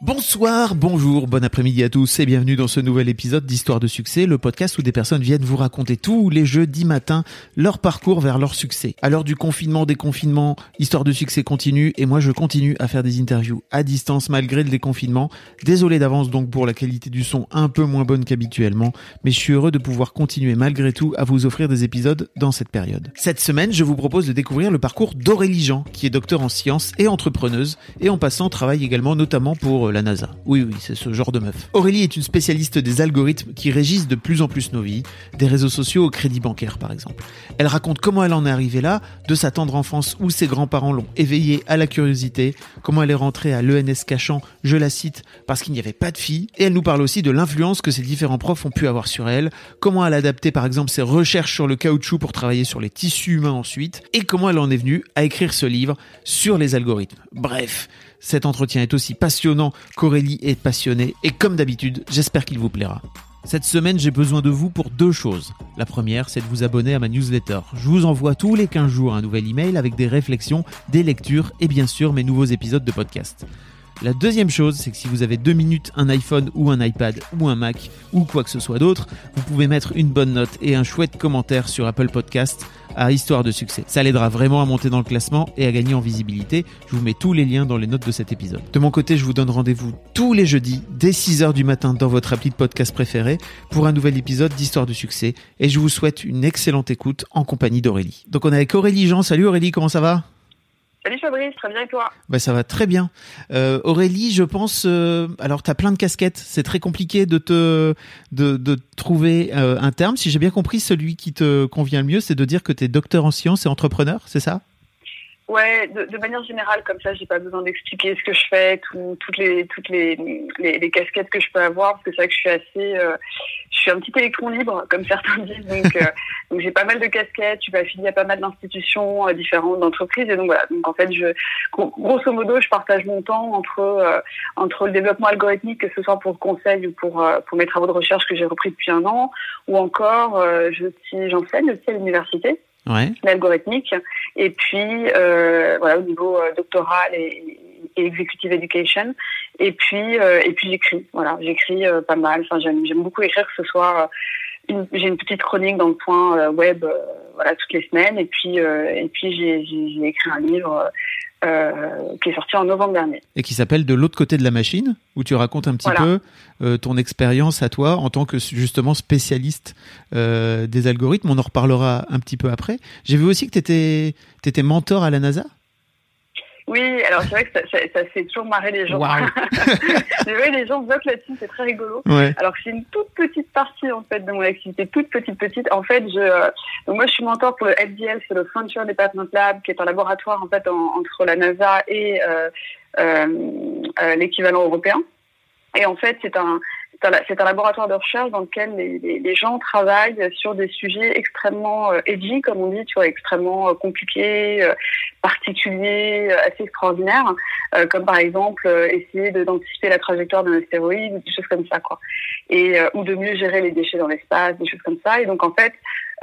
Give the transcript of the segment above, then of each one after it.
Bonsoir, bonjour, bon après-midi à tous et bienvenue dans ce nouvel épisode d'Histoire de succès, le podcast où des personnes viennent vous raconter tous les jeudis matin leur parcours vers leur succès. À l'heure du confinement, déconfinement, Histoire de succès continue et moi je continue à faire des interviews à distance malgré le déconfinement. Désolé d'avance donc pour la qualité du son un peu moins bonne qu'habituellement, mais je suis heureux de pouvoir continuer malgré tout à vous offrir des épisodes dans cette période. Cette semaine, je vous propose de découvrir le parcours d'Aurélie Jean, qui est docteur en sciences et entrepreneuse et en passant travaille également notamment pour la NASA. Oui, oui, c'est ce genre de meuf. Aurélie est une spécialiste des algorithmes qui régissent de plus en plus nos vies, des réseaux sociaux au crédit bancaire par exemple. Elle raconte comment elle en est arrivée là, de sa tendre enfance où ses grands-parents l'ont éveillée à la curiosité, comment elle est rentrée à l'ENS Cachan, je la cite, parce qu'il n'y avait pas de filles, et elle nous parle aussi de l'influence que ses différents profs ont pu avoir sur elle, comment elle a adapté par exemple ses recherches sur le caoutchouc pour travailler sur les tissus humains ensuite, et comment elle en est venue à écrire ce livre sur les algorithmes. Bref, cet entretien est aussi passionnant qu'Aurélie est passionnée et comme d'habitude, j'espère qu'il vous plaira. Cette semaine, j'ai besoin de vous pour deux choses. La première, c'est de vous abonner à ma newsletter. Je vous envoie tous les 15 jours un nouvel email avec des réflexions, des lectures et bien sûr mes nouveaux épisodes de podcast. La deuxième chose, c'est que si vous avez deux minutes, un iPhone ou un iPad ou un Mac ou quoi que ce soit d'autre, vous pouvez mettre une bonne note et un chouette commentaire sur Apple Podcast à Histoire de succès. Ça l'aidera vraiment à monter dans le classement et à gagner en visibilité. Je vous mets tous les liens dans les notes de cet épisode. De mon côté, je vous donne rendez-vous tous les jeudis dès 6h du matin dans votre appli de podcast préféré pour un nouvel épisode d'Histoire de succès et je vous souhaite une excellente écoute en compagnie d'Aurélie. Donc on est avec Aurélie Jean. Salut Aurélie, comment ça va? Salut Fabrice, très bien et toi? Bah, Ça va très bien. Euh, Aurélie, je pense, euh, alors tu as plein de casquettes, c'est très compliqué de te de, trouver euh, un terme. Si j'ai bien compris, celui qui te convient le mieux, c'est de dire que tu es docteur en sciences et entrepreneur, c'est ça? Ouais, de, de, manière générale, comme ça, j'ai pas besoin d'expliquer ce que je fais, tout, toutes les toutes les, les, casquettes que je peux avoir, parce que c'est vrai que je suis assez, euh, je suis un petit électron libre, comme certains disent, donc euh, donc j'ai pas mal de casquettes, je suis affiliée à pas mal d'institutions euh, différentes, d'entreprises, et donc voilà, donc en fait, je grosso modo, je partage mon temps entre euh, entre le développement algorithmique, que ce soit pour le conseil ou pour pour mes travaux de recherche que j'ai repris depuis un an, ou encore je suis j'enseigne aussi à l'université ouais. l'algorithmique. Et puis, euh, voilà, au niveau euh, doctoral et, et, executive education. Et puis, euh, et puis j'écris. Voilà, j'écris pas mal. Enfin, j'aime, j'aime beaucoup écrire, que ce soit j'ai une petite chronique dans le point web, voilà, toutes les semaines. Et puis, et puis j'ai écrit un livre. Euh, qui est sorti en novembre dernier. Et qui s'appelle De l'autre côté de la machine, où tu racontes un petit voilà. peu euh, ton expérience à toi en tant que justement spécialiste euh, des algorithmes. On en reparlera un petit peu après. J'ai vu aussi que tu étais, étais mentor à la NASA. Oui, alors c'est vrai que ça, ça, ça, fait toujours marrer les gens. Wow. les gens votent là-dessus, c'est très rigolo. Ouais. Alors que c'est une toute petite partie en fait de mon activité, toute petite petite. En fait, je, euh, donc moi je suis mentor pour le FDL, c'est le Frontier Department Lab, qui est un laboratoire en fait en, entre la NASA et euh, euh, euh l'équivalent européen. Et en fait, c'est un c'est un laboratoire de recherche dans lequel les, gens travaillent sur des sujets extrêmement euh, edgy, comme on dit, tu vois, extrêmement euh, compliqués, euh, particuliers, assez extraordinaires, euh, comme par exemple euh, essayer d'anticiper la trajectoire d'un astéroïde, des choses comme ça, quoi. Et ou de mieux gérer les déchets dans l'espace, des choses comme ça. Et donc en fait,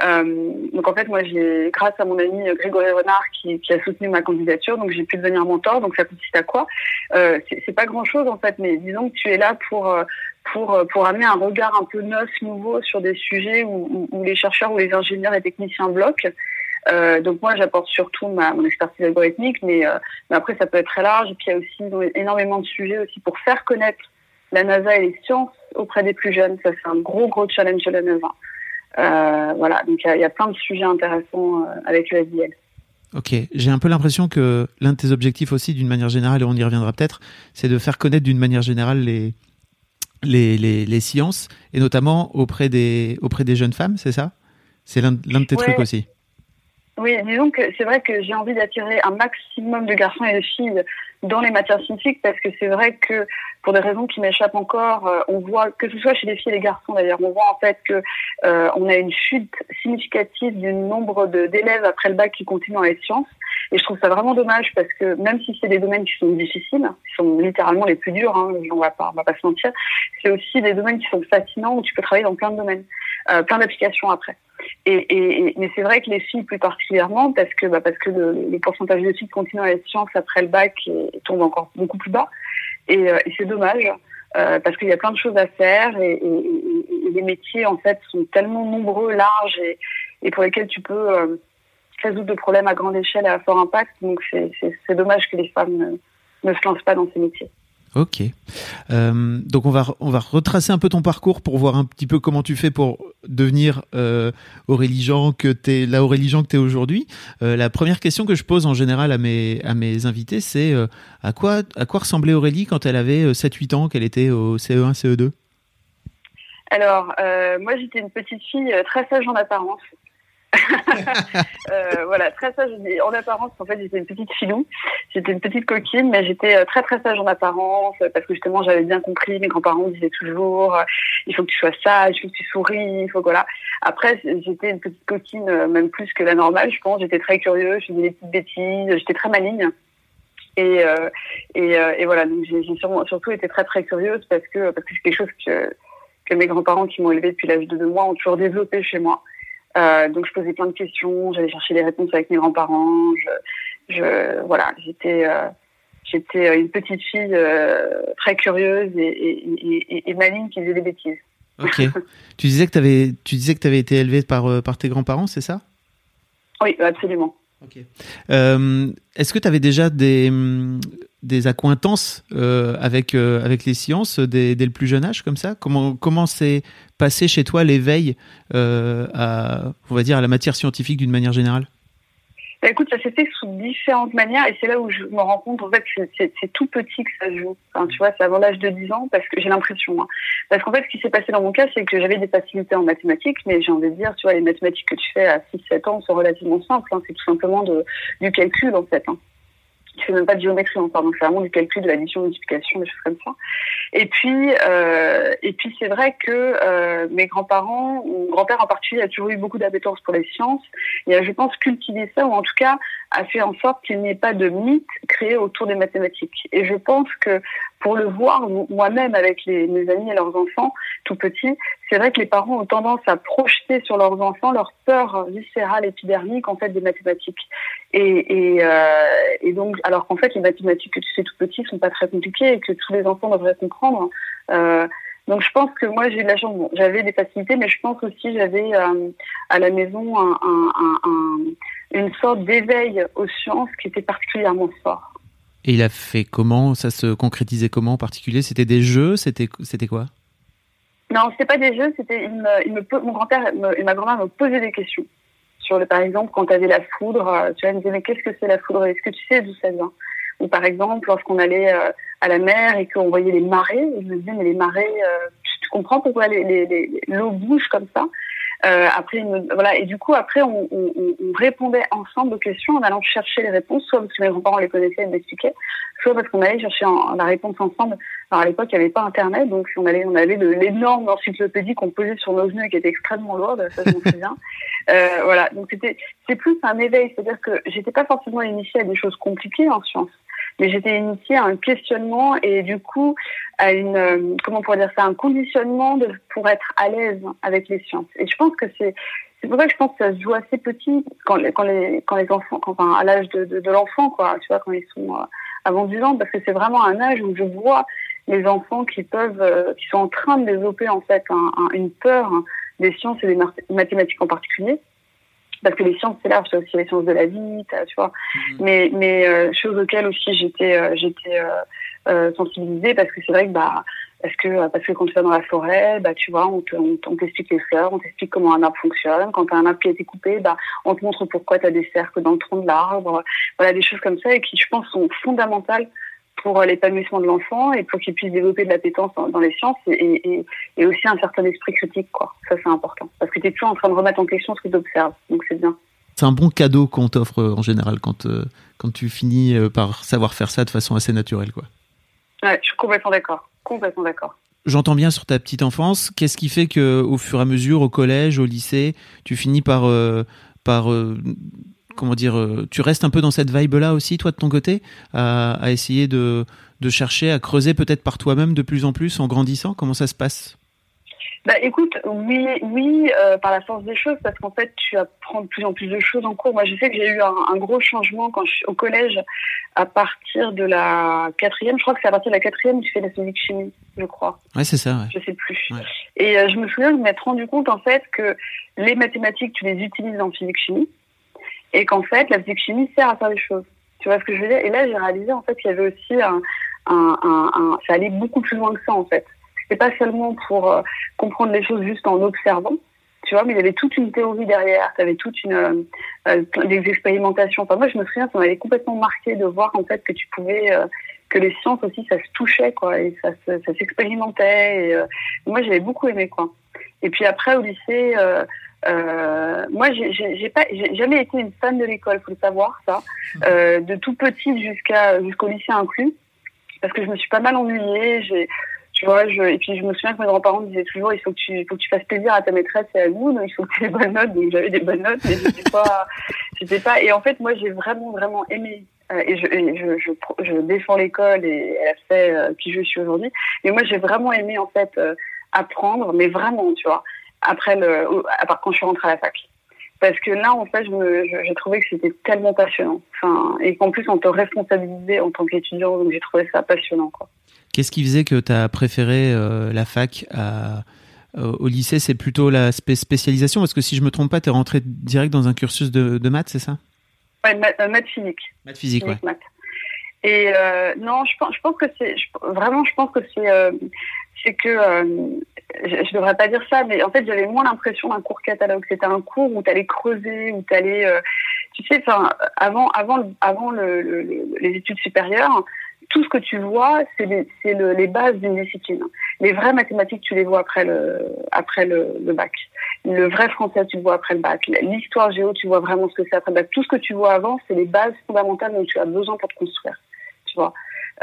euh, donc en fait, moi, j'ai, grâce à mon ami Grégory Renard qui, qui a soutenu ma candidature, donc j'ai pu devenir mentor. Donc ça consiste à quoi? Euh, c'est pas grand-chose en fait, mais disons que tu es là pour pour pour amener un regard un peu neuf, nouveau sur des sujets où, les chercheurs ou les ingénieurs et techniciens bloquent. Euh, donc moi, j'apporte surtout ma, mon expertise algorithmique, mais, euh, mais après ça peut être très large. Et puis il y a aussi énormément de sujets aussi pour faire connaître la NASA et les sciences auprès des plus jeunes. Ça c'est un gros gros challenge de la NASA. Euh, voilà, donc il y, y, a plein de sujets intéressants euh, avec le SDL. Ok, j'ai un peu l'impression que l'un de tes objectifs aussi, d'une manière générale, et on y reviendra peut-être, c'est de faire connaître d'une manière générale les, les, les, les, sciences, et notamment auprès des, auprès des jeunes femmes, c'est ça? C'est l'un de tes ouais. trucs aussi Oui, disons que c'est vrai que j'ai envie d'attirer un maximum de garçons et de filles dans les matières scientifiques parce que c'est vrai que pour des raisons qui m'échappent encore, euh, on voit que ce soit chez les filles et les garçons d'ailleurs, on voit en fait que euh, on a une chute significative du nombre d'élèves après le bac qui continuent dans les sciences. Et je trouve ça vraiment dommage parce que même si c'est des domaines qui sont difficiles, qui sont littéralement les plus durs, hein, on va pas, on va pas se mentir, c'est aussi des domaines qui sont fascinants où tu peux travailler dans plein de domaines, euh, plein d'applications après. Et, et, mais c'est vrai que les filles plus particulièrement, parce que bah, parce que le, pourcentage de filles continuent à les sciences après le bac tombe encore beaucoup plus bas. Et, euh, et c'est dommage. Euh, parce qu'il y a plein de choses à faire et, les métiers en fait sont tellement nombreux, larges et, pour lesquels tu peux euh, résoudre des problèmes à grande échelle et à fort impact. Donc c'est dommage que les femmes ne, ne se lancent pas dans ces métiers. Ok. Euh, donc on va on va retracer un peu ton parcours pour voir un petit peu comment tu fais pour devenir euh, Aurélie Jean que t'es la Aurélie Jean que t'es aujourd'hui. Euh, la première question que je pose en général à mes à mes invités, c'est euh, à quoi à quoi ressemblait Aurélie quand elle avait 7-8 ans, qu'elle était au CE1, CE2 Alors moi j'étais une petite fille très sage en apparence. euh, voilà, très sage en apparence. En fait, j'étais une petite filou, j'étais une petite coquine, mais j'étais euh, très très sage en apparence parce que justement j'avais bien compris. Mes grands-parents disaient toujours euh, il faut que tu sois sage, il faut que tu souris, il faut voilà. Après, j'étais une petite coquine, euh, même plus que la normale, je pense. J'étais très curieuse, je faisais des petites bêtises, j'étais très maligne. Et, euh, et, et, voilà, donc j'ai surtout été très très curieuse parce que parce que c'est quelque chose que que mes grands-parents qui m'ont élevée depuis l'âge de deux mois ont toujours développé chez moi. Euh, donc je posais plein de questions, j'allais chercher les réponses avec mes grands-parents. Je, je, voilà, j'étais euh, j'étais une petite fille euh, très curieuse et, et, et, et, maligne qui faisait des bêtises. Ok. tu disais que tu avais tu disais que tu avais été élevée par euh, par tes grands-parents, c'est ça? Oui, absolument. Euh, Est-ce que tu avais déjà des, des accointances euh, avec, euh, avec les sciences dès, le plus jeune âge, comme ça? Comment comment s'est passé chez toi l'éveil à, on va dire, à la matière scientifique d'une manière générale? Bah, écoute, ça s'est fait sous différentes manières et c'est là où je me rends compte en fait que c'est tout petit que ça se joue. Tu vois, c'est avant l'âge de 10 ans parce que j'ai l'impression. Hein. Parce qu'en fait, ce qui s'est passé dans mon cas, c'est que j'avais des facilités en mathématiques, mais j'ai envie de dire, tu vois, les mathématiques que tu fais à 6-7 ans sont relativement simples. Hein. C'est tout simplement du calcul en fait. Hein tu fais même pas de géométrie encore, donc c'est vraiment du calcul, de l'addition, multiplication, des choses comme ça. Et puis, euh, et puis c'est vrai que euh, mes grands-parents, mon grand-père en particulier, a toujours eu beaucoup d'appétence pour les sciences, et a, je pense, cultivé ça, ou en tout cas a fait en sorte qu'il n'y ait pas de mythe créé autour des mathématiques. Et je pense que pour le voir moi-même avec mes amis et leurs enfants tout petits, c'est vrai que les parents ont tendance à projeter sur leurs enfants leur peur viscérale épidermique en fait des mathématiques. Et, et, euh, donc, alors qu'en fait les mathématiques que tu sais tout petit sont pas très compliquées et que tous les enfants devraient comprendre. Euh, donc je pense que moi j'ai eu de la chance. J'avais des facilités, mais je pense aussi j'avais euh, à la maison un, un, un, une sorte d'éveil aux sciences qui était particulièrement fort. Et il a fait comment? Ça se concrétisait comment en particulier? C'était des jeux? C'était quoi? Non, c'était pas des jeux. C'était il me, il me, mon grand-père et ma grand-mère me posaient des questions sur le par exemple quand tu avais la foudre. Euh, tu vois, me disaient mais qu'est-ce que c'est la foudre? Est-ce que tu sais d'où ça vient? Ou par exemple lorsqu'on allait euh, à la mer et qu'on voyait les marées, je me disais mais les marées, euh, tu comprends pourquoi l'eau les, les, bouge comme ça? Euh, après, voilà, et du coup, après, on, on, on, répondait ensemble aux questions en allant chercher les réponses, soit parce que mes grands-parents les connaissaient et m'expliquaient, soit parce qu'on allait chercher en, la réponse ensemble. Alors à l'époque, il n'y avait pas Internet, donc on allait, on avait de l'énorme encyclopédie qu'on posait sur nos genoux et qui était extrêmement lourde, ça je m'en souviens. Euh, voilà, donc c'était, c'est plus un éveil, c'est-à-dire que j'étais pas forcément initiée à des choses compliquées en sciences mais j'étais initiée à un questionnement et du coup à une euh, comment on pourrait dire ça un conditionnement de, pour être à l'aise avec les sciences. Et je pense que c'est c'est pour ça que je pense que ça se joue assez petit quand les quand les quand les enfants quand, enfin à l'âge de, de, l'enfant quoi tu vois quand ils sont euh, avant 10 ans parce que c'est vraiment un âge où je vois les enfants qui peuvent euh, qui sont en train de développer en fait un, un, une peur des sciences et des mathématiques en particulier parce que les sciences c'est large, c'est aussi les sciences de la vie, tu vois. Mhm. Mais mais euh, choses auxquelles aussi j'étais euh, j'étais euh, euh, sensibilisée parce que c'est vrai que bah parce que parce que quand tu vas dans la forêt, bah tu vois, on te, on, t'explique les fleurs, on t'explique comment un arbre fonctionne. Quand t'as un arbre qui a été coupé, bah on te montre pourquoi tu as des cercles dans le tronc de l'arbre. Voilà des choses comme ça et qui je pense sont fondamentales pour l'épanouissement de l'enfant et pour qu'il puisse développer de l'appétence dans, dans les sciences et, et, et, aussi un certain esprit critique. Quoi. Ça, c'est important. Parce que tu es toujours en train de remettre en question ce que tu observes. Donc, c'est bien. C'est un bon cadeau qu'on t'offre en général quand, quand tu finis par savoir faire ça de façon assez naturelle. Quoi. Ouais, je suis complètement d'accord. Complètement d'accord. J'entends bien sur ta petite enfance. Qu'est-ce qui fait que, au fur et à mesure, au collège, au lycée, tu finis par, par comment dire, tu restes un peu dans cette vibe-là aussi, toi, de ton côté, à, à essayer de, de chercher à creuser peut-être par toi-même de plus en plus en grandissant? Comment ça se passe? Bah, écoute, oui, oui, euh, par la force des choses, parce qu'en fait, tu apprends de plus en plus de choses en cours. Moi, je sais que j'ai eu un, gros changement quand je suis au collège, à partir de la quatrième. Je crois que c'est à partir de la quatrième tu fais la physique chimie, je crois. Ouais, c'est ça. Ouais. Je sais plus. Et euh, je me souviens de m'être rendu compte en fait que les mathématiques, tu les utilises en physique chimie, et qu'en fait, la physique chimie sert à faire des choses. Tu vois ce que je veux dire? Et là, j'ai réalisé en fait qu'il y avait aussi un, ça allait beaucoup plus loin que ça en fait. C'était pas seulement pour euh, comprendre les choses juste en observant, tu vois, mais il y avait toute une théorie derrière, tu avais toute une euh, euh, des expérimentations. Enfin moi je me souviens, ça m'avait complètement marqué de voir en fait que tu pouvais que les sciences aussi ça se touchait quoi et ça ça s'expérimentait et moi j'avais beaucoup aimé quoi. Et puis après au lycée moi, j'ai pas, jamais été une fan de l'école, faut le savoir ça, mmh. de tout petit jusqu'à jusqu'au lycée inclus parce que je me suis pas mal ennuyée. Tu vois, et puis je me souviens que mes grands-parents disaient toujours il faut que tu, fasses plaisir à ta maîtresse et à nous, donc il faut que tu aies des bonnes notes. Donc j'avais des bonnes notes, mais j'étais pas, j'étais pas. Et en fait, moi, j'ai vraiment, vraiment aimé. Euh, et, je, défends l'école et elle a fait euh, qui je suis aujourd'hui. Mais moi, j'ai vraiment aimé en fait euh, apprendre, mais vraiment, tu vois. Après le, à part quand je suis rentrée à la fac parce que là, en fait, j'ai trouvé que c'était tellement passionnant. Enfin, et qu'en plus, on te responsabilisait en tant qu'étudiant, donc j'ai trouvé ça passionnant. Quoi. Qu'est-ce qui faisait que tu as préféré euh, la fac à, euh, au lycée? C'est plutôt la spécialisation? Parce que si je me trompe pas, tu es rentré direct dans un cursus de, de maths, c'est ça? Ouais, maths, euh, maths physique. Maths physique, physique ouais. Maths. Et non, je pense, je pense que c'est vraiment, je pense que c'est c'est que euh, je, ne devrais pas dire ça, mais en fait j'avais moins l'impression d'un cours catalogue. C'était un cours où tu allais creuser, où tu allais, euh, tu sais, enfin avant avant avant le, les études supérieures, tout ce que tu vois, c'est les, le, les bases d'une discipline. Les vraies mathématiques, tu les vois après le après le, le bac. Le vrai français, tu le vois après le bac. L'histoire géo, tu vois vraiment ce que c'est après le bac. Tout ce que tu vois avant, c'est les bases fondamentales dont tu as besoin pour te construire. Tu vois?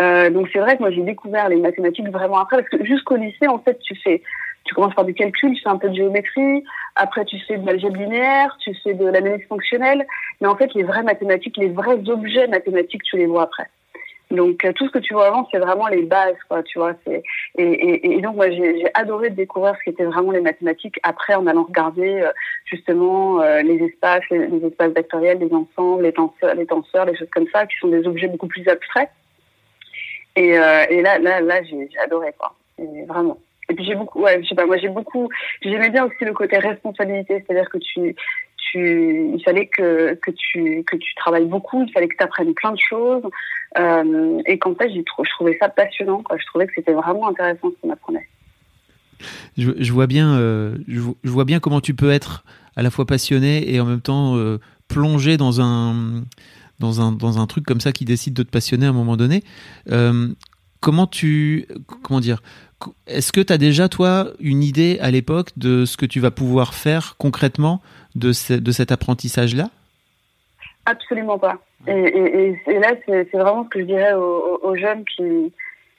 Euh, donc c'est vrai que moi j'ai découvert les mathématiques vraiment après parce que jusqu'au lycée en fait tu fais tu commences par du calcul, tu fais un peu de géométrie, après tu fais de l'algèbre linéaire, tu fais de l'analyse fonctionnelle, mais en fait les vraies mathématiques, les vrais objets mathématiques, tu les vois après. Donc euh, tout ce que tu vois avant, c'est vraiment les bases, quoi, tu vois. Et, et, et, donc moi j'ai adoré découvrir ce qu'étaient vraiment les mathématiques après en allant regarder euh, justement euh, les espaces, les, les, espaces vectoriels, les ensembles, les tenseurs, les tenseurs, les choses comme ça, qui sont des objets beaucoup plus abstraits. Et, euh, et là, là, là, j'ai adoré quoi. Vraiment. Et puis j'ai beaucoup, ouais, je sais pas, moi j'ai beaucoup, j'aimais bien aussi le côté responsabilité, c'est-à-dire que tu, tu, il fallait que, que tu, que tu travailles beaucoup, il fallait que tu apprennes plein de choses, euh, et qu'en fait, j'ai je trouvais ça passionnant, quoi. Je trouvais que c'était vraiment intéressant ce qu'on apprenait. Je, vois bien, euh, je, vois bien comment tu peux être à la fois passionné et en même temps plongé dans un dans un, dans un truc comme ça qui décide de te passionner à un moment donné. Euh, comment tu. Comment dire Est-ce que tu as déjà, toi, une idée à l'époque de ce que tu vas pouvoir faire concrètement de, ce, de cet apprentissage-là? Absolument pas. Et, et, et là, c'est vraiment ce que je dirais aux, aux, jeunes qui,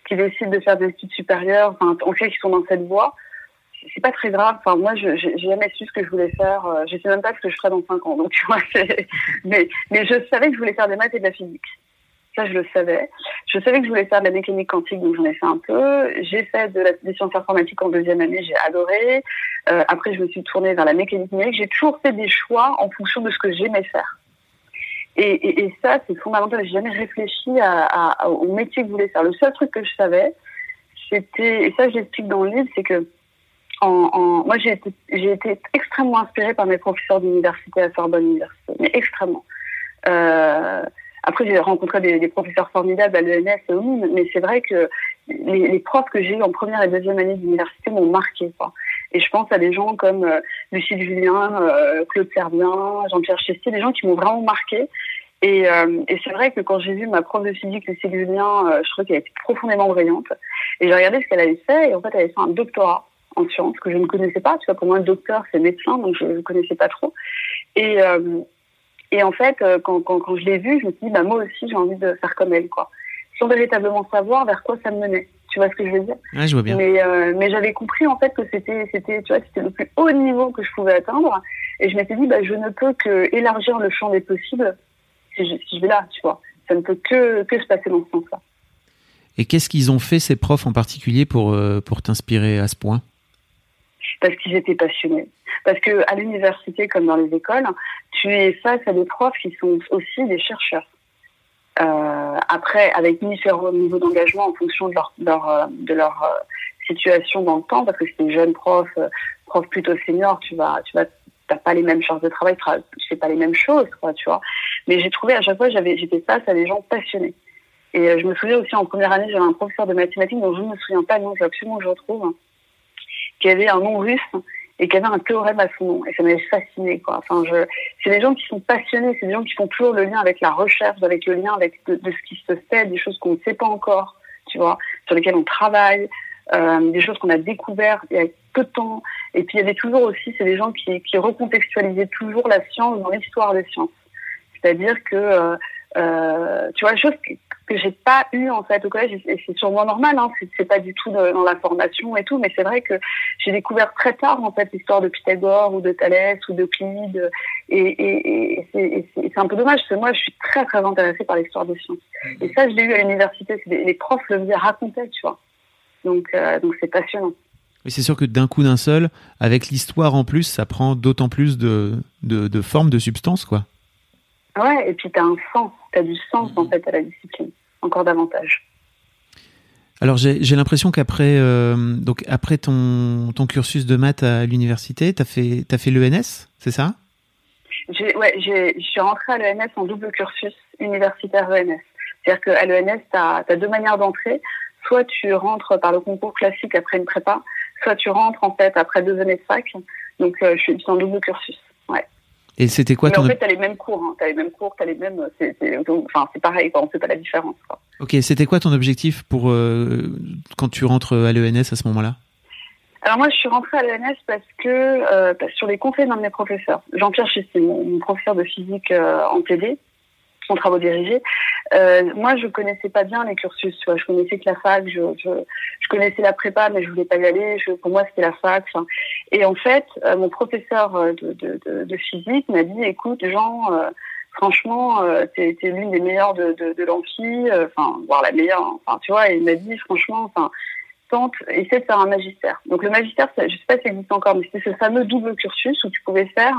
qui décident de faire des études supérieures, enfin, en fait, qui sont dans cette voie c'est pas très grave. Enfin, moi, j'ai jamais su ce que je voulais faire. Euh, je sais même pas ce que je ferais dans cinq ans. Donc, tu vois, mais mais je savais que je voulais faire des maths et de la physique. Ça, je le savais. Je savais que je voulais faire de la mécanique quantique, donc j'en ai fait un peu. J'ai fait de la, des sciences informatiques en deuxième année, j'ai adoré. Euh, après, je me suis tournée vers la mécanique numérique. J'ai toujours fait des choix en fonction de ce que j'aimais faire. Et, et, ça, c'est fondamental. J'ai jamais réfléchi au métier que je voulais faire. Le seul truc que je savais, c'était, et ça, je l'explique dans le livre, c'est que en, moi, j'ai été, été extrêmement inspirée par mes professeurs d'université à Sorbonne Université, mais extrêmement. Euh, après, j'ai rencontré des, des, professeurs formidables à l'ENS et au MIN, mais c'est vrai que les, les profs que j'ai eu en première et deuxième année d'université m'ont marqué. Quoi. Et je pense à des gens comme euh, Lucille Julien, euh, Claude Servien, Jean-Pierre Chestier, des gens qui m'ont vraiment marqué. Et, euh, et c'est vrai que quand j'ai vu ma prof de physique, Lucille Julien, euh, je trouvais qu'elle était profondément brillante. Et j'ai regardé ce qu'elle avait fait, et en fait, elle avait fait un doctorat en sciences que je ne connaissais pas. Tu vois, pour moi, le docteur, c'est médecin, donc je ne connaissais pas trop. Et, euh, Et en fait, quand, quand, quand je l'ai vue, je me suis dit, bah, moi aussi, j'ai envie de faire comme elle, quoi. Sans véritablement savoir vers quoi ça me menait. Tu vois ce que je veux dire? Ouais, je vois bien. Mais, mais j'avais compris en fait que c'était, c'était, tu vois, c'était le plus haut niveau que je pouvais atteindre. Et je m'étais dit, bah, je ne peux que élargir le champ des possibles si je, si je vais là, tu vois. Ça ne peut que, que se passer dans ce sens-là. Et qu'est-ce qu'ils ont fait, ces profs en particulier, pour, pour t'inspirer à ce point? Parce qu'ils étaient passionnés. Parce que à l'université, comme dans les écoles, tu es face à des profs qui sont aussi des chercheurs. Euh, après, avec différents niveaux d'engagement en fonction de leur, leur de leur situation dans le temps, parce que c'est des jeunes profs, profs plutôt seniors, tu vas, tu vas, t'as pas les mêmes charges de travail, tu fais pas les mêmes choses, quoi, tu vois. Mais j'ai trouvé à chaque fois, j'avais, j'étais face à des gens passionnés. Et je me souviens aussi en première année, j'avais un professeur de mathématiques dont je ne me souviens pas, non, je absolument que je retrouve, qui avait un nom russe et qui avait un théorème à son nom. Et ça m'avait fasciné. Enfin, je, c'est des gens qui sont passionnés, c'est des gens qui font toujours le lien avec la recherche, avec le lien avec de, ce qui se fait, des choses qu'on ne sait pas encore, tu vois, sur lesquelles on travaille, euh, des choses qu'on a découvertes il y a peu de temps. Et puis il y avait toujours aussi, c'est des gens qui, qui recontextualisaient toujours la science dans l'histoire des sciences. C'est-à-dire que, euh, euh, tu vois, chose que, que j'ai pas eu en fait au collège, et c'est sûrement normal, hein, c'est pas du tout de, dans la formation et tout, mais c'est vrai que j'ai découvert très tard en fait l'histoire de Pythagore ou de Thalès ou d'Euclide, et, et, et c'est un peu dommage parce que moi je suis très très intéressée par l'histoire des sciences. Et ça je l'ai eu à l'université, les profs le faisaient raconter, tu vois. Donc euh, donc c'est passionnant. Mais c'est sûr que d'un coup d'un seul, avec l'histoire en plus, ça prend d'autant plus de, de, de forme, de substance, quoi. Ouais, et puis tu as un sens, tu as du sens en fait à la discipline, encore davantage. Alors j'ai l'impression qu'après euh, donc après ton, ton cursus de maths à l'université, tu as fait, as fait l'ENS, c'est ça? Ouais, je suis rentrée à l'ENS en double cursus universitaire ENS. C'est-à-dire qu'à l'ENS, tu as, as, deux manières d'entrer. Soit tu rentres par le concours classique après une prépa, soit tu rentres en fait après deux années de fac. Donc euh, je suis en double cursus. Ouais. Et c'était quoi Mais ton en fait, t'as les mêmes cours, hein. t'as les mêmes cours, t'as les mêmes. C'est, enfin, c'est pareil, quoi. On fait pas la différence. Quoi. Ok, c'était quoi ton objectif pour euh, quand tu rentres à l'ENS à ce moment-là? Alors moi, je suis rentrée à l'ENS parce que euh, sur les conseils d'un de mes professeurs, Jean-Pierre Chesty, mon, mon, professeur de physique euh, en TD, son travaux dirigés. Euh, moi, je connaissais pas bien les cursus. Tu vois. Je connaissais que la fac, je, connaissais la prépa, mais je voulais pas y aller. Pour moi, c'était la fac. Et en fait, euh, mon professeur de, de, physique m'a dit, écoute, Jean, euh, franchement, euh, t'es es, l'une des meilleures de, de, voire la meilleure. Enfin, tu vois, et il m'a dit, franchement, tente, essaie de faire un magistère. Donc le magistère, je sais pas si ça existe encore, mais c'était ce fameux double cursus où tu pouvais faire,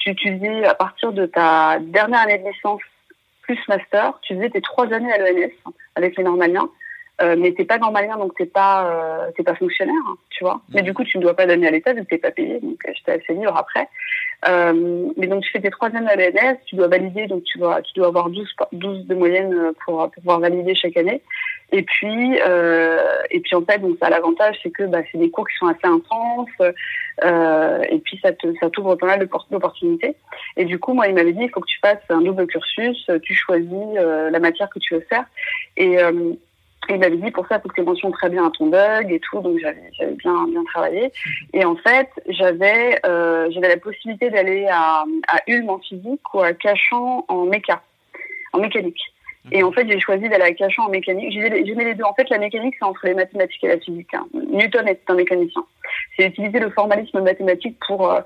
tu, tu à partir de ta dernière année de licence plus master, tu faisais tes trois années à l'ENS avec les normaliens, euh, mais t'es pas normalien donc t'es pas euh, t'es pas fonctionnaire, tu vois. Mais du coup tu ne dois pas donner à l'État vu que t'es pas payé, donc j'étais assez libre après. Euh, mais donc tu fais tes trois à l'ENS, tu dois valider, donc tu dois tu dois avoir 12 12 de moyenne pour, pouvoir valider chaque année. Et puis euh, et puis en fait donc ça l'avantage c'est que bah, c'est des cours qui sont assez intenses euh, et puis ça te ça t'ouvre pas mal d'opportunités. Et du coup moi il m'avait dit il faut que tu fasses un double cursus, tu choisis euh, la matière que tu veux faire et euh, il m'avait dit pour ça, il faut que tu mentionnes très bien à ton bug et tout, donc j'avais bien bien travaillé. Et en fait, j'avais euh, j'avais la possibilité d'aller à, à Ulm en physique ou à Cachan en méca, en mécanique. Et en fait, j'ai choisi d'aller à Cachan en mécanique. J'aimais les deux. En fait, la mécanique, c'est entre les mathématiques et la physique. Hein. Newton est un mécanicien. C'est utiliser le formalisme mathématique pour euh,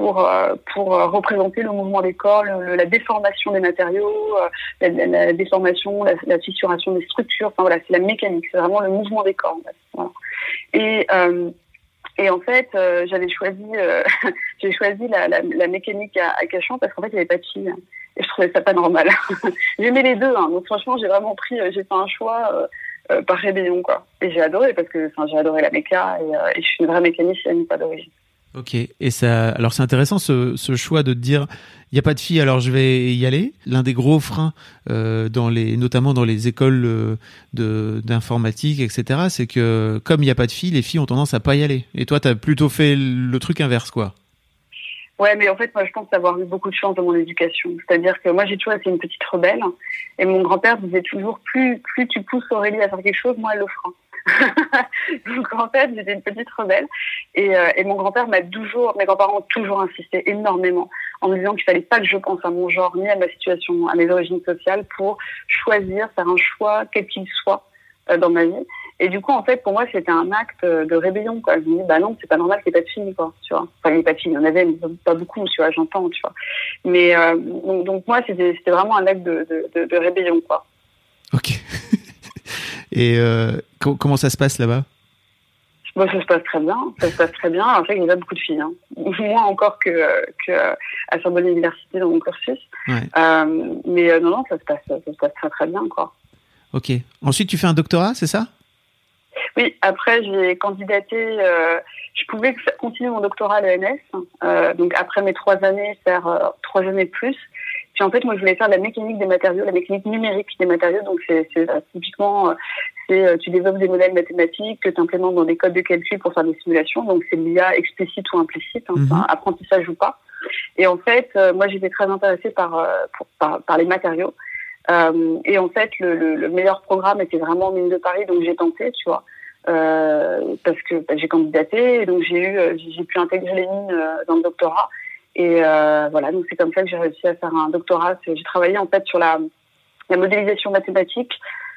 pour, pour représenter le mouvement des corps, le, la déformation des matériaux, la, déformation, la, fissuration des structures. Enfin voilà, c'est la mécanique, c'est vraiment le mouvement des corps. Et euh, et en fait, euh, j'avais choisi, euh, j'ai choisi la, mécanique à, à parce qu'en fait, il n'y avait pas de filles. Et je trouvais ça pas normal. J'aimais les deux. Hein, donc franchement, j'ai vraiment pris, j'ai fait un choix euh, par rébellion, quoi. Et j'ai adoré parce que, j'ai adoré la méca et, et je suis une vraie mécanicienne, pas d'origine. Ok, et ça, alors c'est intéressant ce, choix de dire il n'y a pas de filles, alors je vais y aller. L'un des gros freins, euh, dans les, notamment dans les écoles euh, d'informatique, etc., c'est que comme il n'y a pas de filles, les filles ont tendance à pas y aller. Et toi, tu as plutôt fait le truc inverse, quoi. Ouais, mais en fait, moi, je pense avoir eu beaucoup de chance dans mon éducation. C'est-à-dire que moi, j'ai toujours été une petite rebelle. Et mon grand-père disait toujours, plus, plus tu pousses Aurélie à faire quelque chose, moins elle le fera. En fait, j'étais une petite rebelle et, euh, et mon grand-père m'a toujours, mes grands-parents ont toujours insisté énormément en me disant qu'il fallait pas que je pense à mon genre ni à ma situation, à mes origines sociales pour choisir, faire un choix quel qu'il soit euh, dans ma vie. Et du coup, en fait, pour moi, c'était un acte de rébellion. Quoi. Je me dis, bah non, c'est pas normal qu'il n'y ait pas de filles, quoi. Tu vois. Enfin, il n'y pas de filles, il y en avait, pas beaucoup, tu vois, j'entends, tu vois. Mais euh, donc, moi, c'était vraiment un acte de, de, de, rébellion, quoi. Ok. Et comment ça se passe là-bas? Bon, ça se passe très bien. Ça se passe très bien. En fait, il y a beaucoup de filles. Hein. Moins encore que, que à Sorbonne Université dans mon cursus. Ouais. Euh, mais euh, non, non, ça se passe, ça se passe très très bien, quoi. Ok. Ensuite, tu fais un doctorat, c'est ça? Oui, après j'ai candidaté, euh, je pouvais continuer mon doctorat à l'ENS, euh, donc après mes trois années, faire trois années de plus. Puis en fait, moi je voulais faire la mécanique des matériaux, la mécanique numérique des matériaux, donc c'est typiquement, c'est tu développes des modèles mathématiques que tu implémentes dans des codes de calcul pour faire des simulations, donc c'est l'IA explicite ou implicite, hein, mhm. apprentissage ou pas. Et en fait, moi j'étais très intéressée par, par, par les matériaux. Euh, et en fait, le, le, le, meilleur programme était vraiment Mine de Paris, donc j'ai tenté, tu vois. Euh, parce que bah, j'ai candidaté, et donc j'ai eu, euh, j'ai pu intégrer les mines euh, dans le doctorat. Et euh, voilà, donc c'est comme ça que j'ai réussi à faire un doctorat. J'ai travaillé en fait sur la, la modélisation mathématique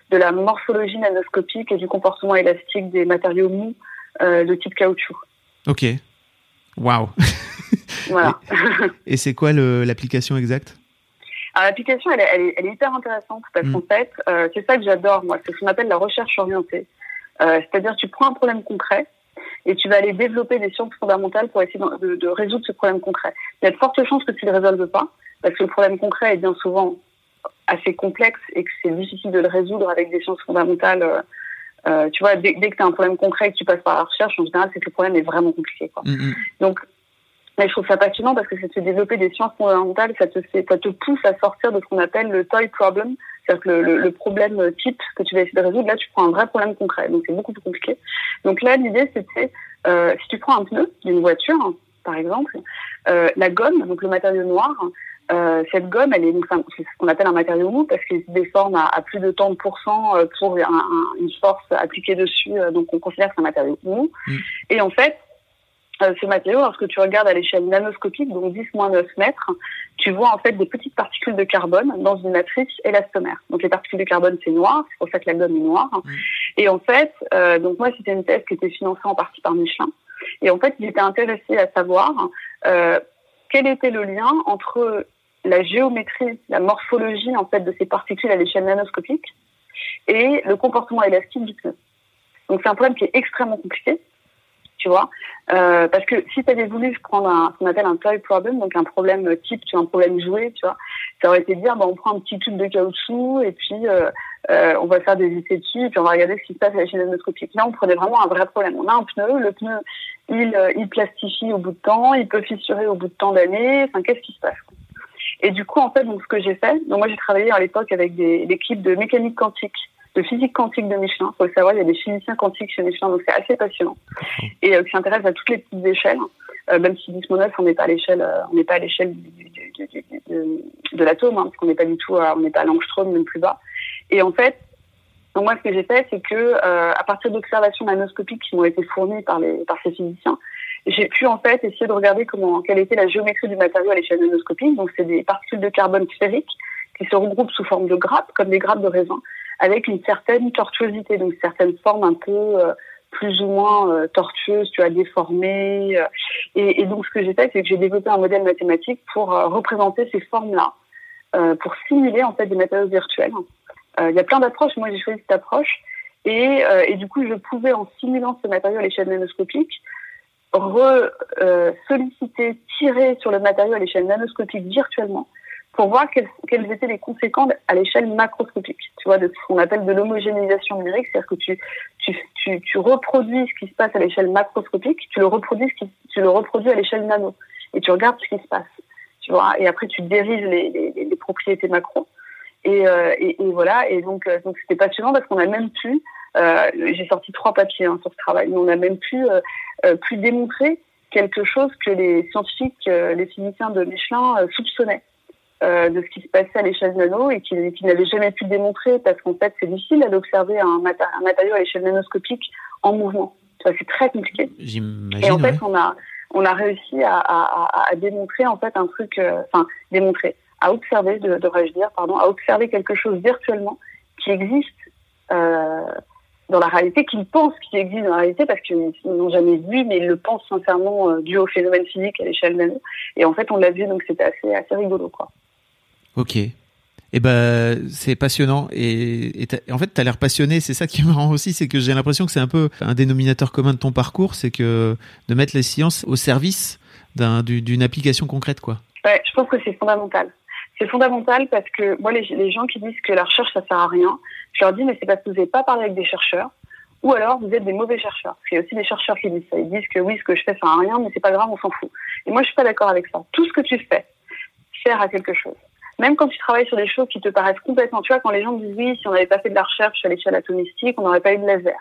de la morphologie nanoscopique et du comportement élastique des matériaux mous euh, de type caoutchouc. Ok. Waouh. voilà. et, et c'est quoi l'application exacte? L'application, elle, elle, elle, est hyper intéressante parce mm. qu'en fait, euh, c'est ça que j'adore, moi, c'est ce qu'on appelle la recherche orientée. Euh, C'est-à-dire, tu prends un problème concret et tu vas aller développer des sciences fondamentales pour essayer de, de, résoudre ce problème concret. Il y a de fortes chances que tu ne le résolves pas parce que le problème concret est bien souvent assez complexe et que c'est difficile de le résoudre avec des sciences fondamentales. Euh, euh tu vois, dès, dès que tu as un problème concret et que tu passes par la recherche, en général, c'est que le problème est vraiment compliqué. Quoi. Mm, mm. Donc, mais je trouve ça passionnant parce que c'est de développer des sciences fondamentales, ça te fait, ça te pousse à sortir de ce qu'on appelle le toy problem, c'est-à-dire que le, le, problème type que tu vas essayer de résoudre, là, tu prends un vrai problème concret, donc c'est beaucoup plus compliqué. Donc là, l'idée, c'était, euh, si tu prends un pneu d'une voiture, par exemple, euh, la gomme, donc le matériau noir, euh, cette gomme, elle est donc c'est ce qu'on appelle un matériau mou parce qu'il se déforme à, à, plus de tant de pourcents euh, pour un, un, une force appliquée dessus, euh, donc on considère que c'est un matériau mou. Mm. Et en fait, ce matériau, lorsque tu regardes à l'échelle nanoscopique, donc 10-9 mètres, tu vois en fait des petites particules de carbone dans une matrice élastomère. Donc les particules de carbone, c'est noir, c'est pour ça que la gomme est noire. Et en fait, euh, donc moi, c'était une thèse qui était financée en partie par Michelin. Et en fait, j'étais intéressée à savoir euh, quel était le lien entre la géométrie, la morphologie en fait de ces particules à l'échelle nanoscopique et le comportement élastique du pneu. Donc c'est un problème qui est extrêmement compliqué Euh, parce que si tu avais voulu prendre un, ce qu'on appelle un toy problem, donc un problème type, tu un problème joué, tu vois, ça aurait été de dire, on prend un petit tube de caoutchouc et puis euh, euh, on va faire des essais dessus et puis on va regarder ce qui se passe à l'échelle nanoscopique. Là, on prenait vraiment un vrai problème. On a un pneu, le pneu, il, plastifie au bout de temps, il peut fissurer au bout de temps d'années, enfin, qu'est-ce qui se passe Et du coup, en fait, donc, ce que j'ai fait, donc moi j'ai travaillé à l'époque avec des l'équipe de mécanique quantique de physique quantique de Michelin. Il faut le savoir, il y a des physiciens quantiques chez Michelin, donc c'est assez passionnant. Et euh, qui s'intéresse à toutes les petites échelles, euh, même si 10 9, on n'est pas à l'échelle, euh, on n'est pas à l'échelle de l'atome, hein, parce qu'on n'est pas du tout, à, on n'est pas à l'angstrom, même plus bas. Et en fait, moi, ce que j'ai fait, c'est que euh, à partir d'observations nanoscopiques qui m'ont été fournies par les par ces physiciens, j'ai pu en fait essayer de regarder comment quelle était la géométrie du matériau à l'échelle nanoscopique. Donc c'est des particules de carbone sphériques qui se regroupent sous forme de grappes, comme des grappes de raisin avec une certaine tortuosité, donc certaines formes un peu euh, plus ou moins euh, tortueuses, tu as déformées. Euh, et, donc ce que j'ai fait, c'est que j'ai développé un modèle mathématique pour représenter ces formes-là, pour simuler en fait des matériaux virtuels. Il y a plein d'approches. Moi, j'ai choisi cette approche. Et, du coup, je pouvais, en simulant ce matériau à l'échelle nanoscopique, re-solliciter, tirer sur le matériau à l'échelle nanoscopique virtuellement pour voir quelles, étaient les conséquences à l'échelle macroscopique, tu vois, de ce qu'on appelle de l'homogénéisation numérique, c'est-à-dire que tu, tu, tu, tu, reproduis ce qui se passe à l'échelle macroscopique, tu le reproduis, ce qui, tu le reproduis à l'échelle nano, et tu regardes ce qui se passe, tu vois, et après tu dérives les, les, les propriétés macro. Et, euh, et, voilà, et donc euh, donc c'était passionnant parce qu'on a même pu, euh, j'ai sorti trois papiers hein, sur ce travail, mais on a même pu, euh, euh, pu démontrer quelque chose que les scientifiques, les physiciens de Michelin soupçonnaient. Euh, de ce qui se passait à l'échelle nano et qui, qui n'avait jamais pu démontrer parce qu'en fait c'est difficile d'observer un, un, matériau à l'échelle nanoscopique en mouvement. C'est très compliqué. Et en fait on a on a réussi à, à, à démontrer en fait un truc, euh, enfin démontrer, à observer, devrais-je dire, pardon, à observer quelque chose virtuellement qui existe euh, dans la réalité, qu'ils pensent qu'il existe dans la réalité parce qu'ils n'ont jamais vu, mais ils le pensent sincèrement euh, dû au phénomène physique à l'échelle même. Et en fait, on l'a vu, donc c'était assez, assez rigolo, quoi. Ok. Eh ben, c'est passionnant et, en fait, tu as l'air passionné. C'est ça qui est marrant aussi, c'est que j'ai l'impression que c'est un peu un dénominateur commun de ton parcours, c'est que de mettre les sciences au service d'une application concrète, quoi. Ouais, je pense que c'est fondamental. C'est fondamental parce que moi, les, les, gens qui disent que la recherche, ça sert à rien, je leur dis, mais c'est parce que vous n'avez pas parlé avec des chercheurs, ou alors vous êtes des mauvais chercheurs. Parce qu'il y a aussi des chercheurs qui disent ça. Ils disent que oui, ce que je fais, ça sert à rien, mais c'est pas grave, on s'en fout. Et moi, je suis pas d'accord avec ça. Tout ce que tu fais sert à quelque chose. Même quand tu travailles sur des choses qui te paraissent complètement, tu vois, quand les gens disent oui, si on n'avait pas fait de la recherche à l'échelle atomistique, on n'aurait pas eu de laser.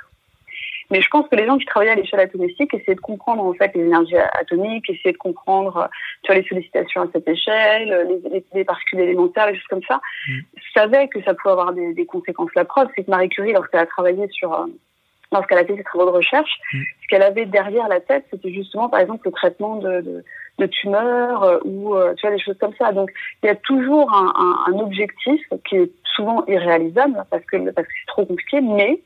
Mais je pense que les gens qui travaillent à l'échelle atomistique essaient de comprendre en fait les énergies atomiques, essayer de comprendre tu vois, les sollicitations à cette échelle, les, les, particules élémentaires, les choses comme ça, mm. savaient que ça pouvait avoir des, des conséquences. La preuve, c'est que Marie Curie, lorsqu'elle a travaillé sur euh, lorsqu'elle a fait ses travaux de recherche, mm. ce qu'elle avait derrière la tête, c'était justement, par exemple, le traitement de, de, de tumeurs euh, ou euh, tu vois des choses comme ça. Donc, il y a toujours un, un, un objectif qui est souvent irréalisable parce que parce que c'est trop compliqué, mais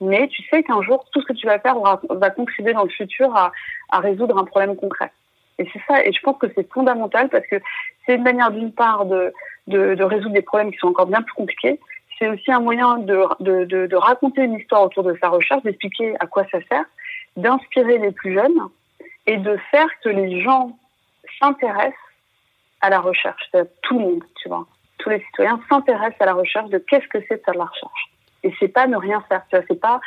mais tu sais qu'un jour, tout ce que tu vas faire va contribuer dans le futur à, à résoudre un problème concret. Et c'est ça, et je pense que c'est fondamental parce que c'est une manière d'une part de, de, de, résoudre des problèmes qui sont encore bien plus compliqués. C'est aussi un moyen de, de, de, de raconter une histoire autour de sa recherche, d'expliquer à quoi ça sert, d'inspirer les plus jeunes et de faire que les gens s'intéressent à la recherche. Tout le monde, tu vois. Tous les citoyens s'intéressent à la recherche de qu'est-ce que c'est de faire de la recherche. Et c'est pas ne rien faire, tu vois, c'est pas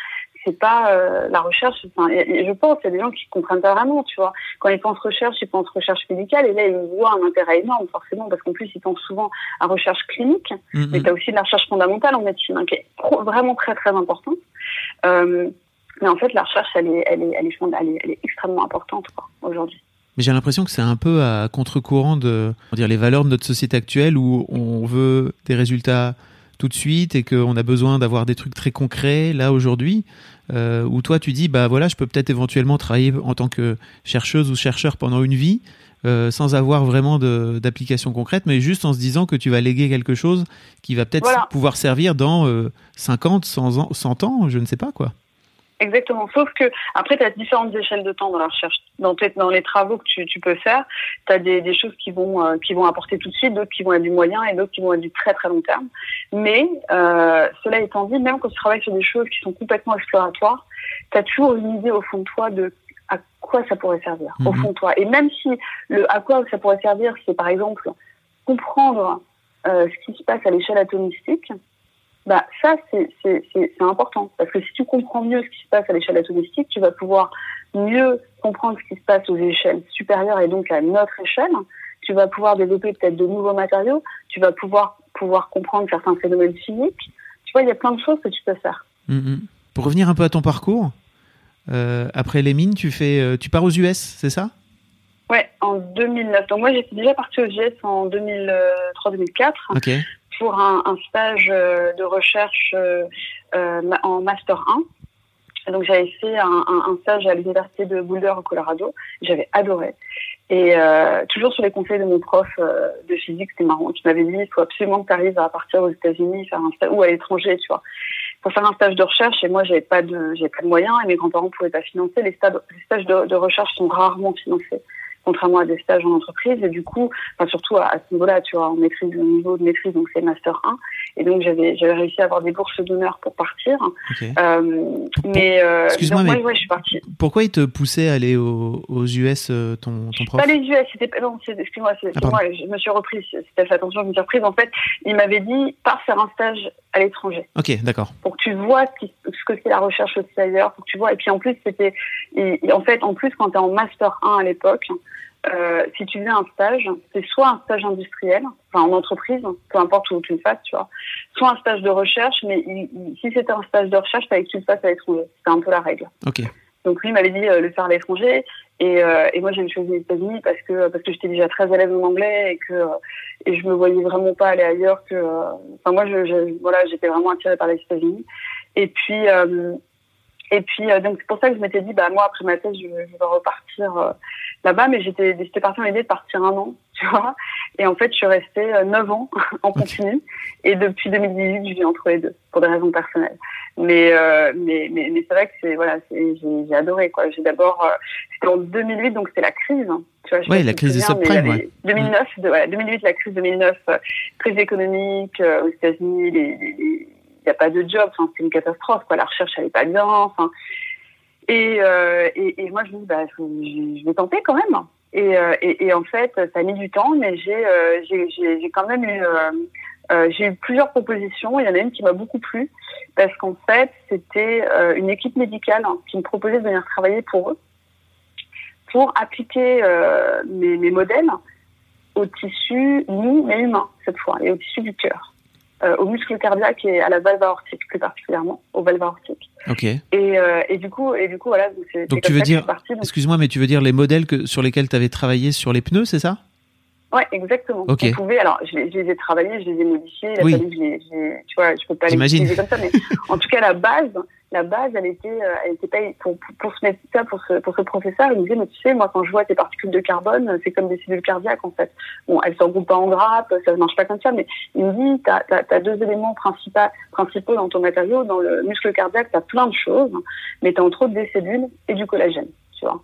c'est pas euh, la recherche. Enfin, je pense qu'il y a des gens qui comprennent pas vraiment, tu vois. Quand ils pensent recherche, ils pensent recherche médicale, et là ils voient un intérêt énorme forcément parce qu'en plus ils pensent souvent à recherche clinique, mm-hmm. mais tu as aussi de la recherche fondamentale en médecine hein, qui est vraiment très très importante. Euh, mais en fait, la recherche, elle est, elle est, elle est, elle est, elle est extrêmement importante aujourd'hui. Mais j'ai l'impression que c'est un peu à contre-courant de dire, les valeurs de notre société actuelle où on veut des résultats tout de suite et qu'on a besoin d'avoir des trucs très concrets là aujourd'hui euh, où toi tu dis bah voilà je peux peut-être éventuellement travailler en tant que chercheuse ou chercheur pendant une vie euh, sans avoir vraiment d'application concrète mais juste en se disant que tu vas léguer quelque chose qui va peut-être pouvoir servir dans euh, 50 100 ans 100 ans je ne sais pas quoi Exactement. Sauf que après, tu as différentes échelles de temps dans la recherche. Dans, dans les travaux que tu, tu peux faire, tu as des, des, choses qui vont, euh, qui vont apporter tout de suite, d'autres qui vont être du moyen et d'autres qui vont être du très très long terme. Mais euh, cela étant dit, même quand tu travailles sur des choses qui sont complètement exploratoires, tu as toujours une idée au fond de toi de à quoi ça pourrait servir, au mhm. fond de toi. Et même si le à quoi ça pourrait servir, c'est par exemple comprendre euh, ce qui se passe à l'échelle atomistique, bah ça c'est important parce que si tu comprends mieux ce qui se passe à l'échelle atomistique, tu vas pouvoir mieux comprendre ce qui se passe aux échelles supérieures et donc à notre échelle. Tu vas pouvoir développer peut-être de nouveaux matériaux. Tu vas pouvoir pouvoir comprendre certains phénomènes physiques. Tu vois, il y a plein de choses que tu peux faire. Mm-hmm. Pour revenir un peu à ton parcours, euh, après les mines, tu fais, euh, tu pars aux US, c'est ça? Ouais, en 2009. Donc moi, j'étais déjà partie aux US en 2003-2004. Ok pour un, stage euh, de recherche euh, euh, en Master 1. Donc j'avais fait un, stage à l'université de Boulder au Colorado. J'avais adoré. Et toujours sur les conseils de mon prof de physique, c'était marrant, qui m'avait dit il faut absolument que tu arrives à partir aux États-Unis, faire un stage ou à l'étranger, tu vois, pour faire un stage de recherche. Et moi, j'avais pas de, j'avais pas de moyens et mes grands-parents pouvaient pas financer. Les, stages, de recherche sont rarement financés contrairement à des stages en entreprise. Et du coup, enfin, surtout à, ce niveau-là, tu vois, en maîtrise, le niveau de maîtrise, donc c'est Master 1. Et donc, j'avais, j'avais réussi à avoir des bourses d'honneur pour partir. Euh, mais, euh, excuse-moi, mais ouais, je suis partie. Pourquoi il te poussait à aller aux, aux US, euh, ton, ton prof? Pas les US, c'était, non, excuse-moi, c'est, ah, moi, je me suis reprise, c'était fait attention, je me suis reprise. En fait, il m'avait dit, pars faire un stage à l'étranger. Ok, d'accord. Pour que tu vois ce, ce que c'est la recherche aussi ailleurs, pour que tu vois. Et puis en plus, c'était, en fait, en plus, quand tu es en Master 1 à l'époque, euh, si tu faisais un stage, c'est soit un stage industriel, enfin en entreprise, peu importe où tu le fasses, tu vois, soit un stage de recherche, mais si c'était un stage de recherche, fallait que tu le fasses à l'étranger. C'était un peu la règle. Ok. Donc lui m'avait dit euh, le faire à l'étranger et, euh, et moi j'avais choisi les États-Unis parce que parce que j'étais déjà très à l'aise en anglais et que et je me voyais vraiment pas aller ailleurs que enfin moi je, je voilà j'étais vraiment attirée par les États-Unis et puis Et puis, euh, donc, c'est pour ça que je m'étais dit, bah, moi, après ma thèse, je, je vais repartir euh, là-bas, mais j'étais, j'étais partie en idée de partir un an, tu vois. Et en fait, je suis restée euh, neuf ans en continu. Et depuis 2018, je vis entre les deux, pour des raisons personnelles. Mais, euh, mais, mais, mais, c'est vrai que c'est, voilà, c'est, j'ai, j'ai adoré, quoi. J'ai d'abord, c'était en 2008, donc c'est la crise, hein, tu vois. Oui, la crise des subprimes, ouais. 2009, de, ouais, 2008, la crise 2009, crise économique aux États-Unis, les, les n'y a pas de job. Enfin, c'est une catastrophe. Quoi. La recherche, elle est pas bien. Enfin, et, euh, et, et, moi, je me dis, bah, je, vais tenter quand même. Et, euh, et, et, en fait, ça a mis du temps, mais j'ai euh, quand même eu, j'ai eu plusieurs propositions. Il y en a une qui m'a beaucoup plu parce qu'en fait, c'était une équipe médicale qui me proposait de venir travailler pour eux pour appliquer mes, modèles au tissu mou mais humain cette fois et au tissu du cœur au muscle cardiaque et à la valve aortique plus particulièrement, aux valves aortiques. Ok. Et, euh, et du coup, et du coup, voilà. Donc, donc tu veux dire, excuse-moi, mais tu veux dire les modèles que, sur lesquels tu avais travaillé sur les pneus, c'est ça? Ouais, exactement. Okay. On pouvait, alors, je, je, les ai travaillés, je les ai modifiés. Il a oui. fallu que je les, je, tu vois, je peux pas les utiliser comme ça, mais en tout cas, la base, la base, elle était, euh, elle était pas pour, pour mettre ça pour ce, pour ce professeur. Il me disait, mais tu sais, moi, quand je vois tes particules de carbone, c'est comme des cellules cardiaques, en fait. Bon, elles se regroupent pas en grappes, ça ne marche pas comme ça, mais il me dit, t'as, t'as deux éléments principaux, principaux dans ton matériau. Dans le muscle cardiaque, t'as plein de choses, mais t'as entre autres des cellules et du collagène, tu vois.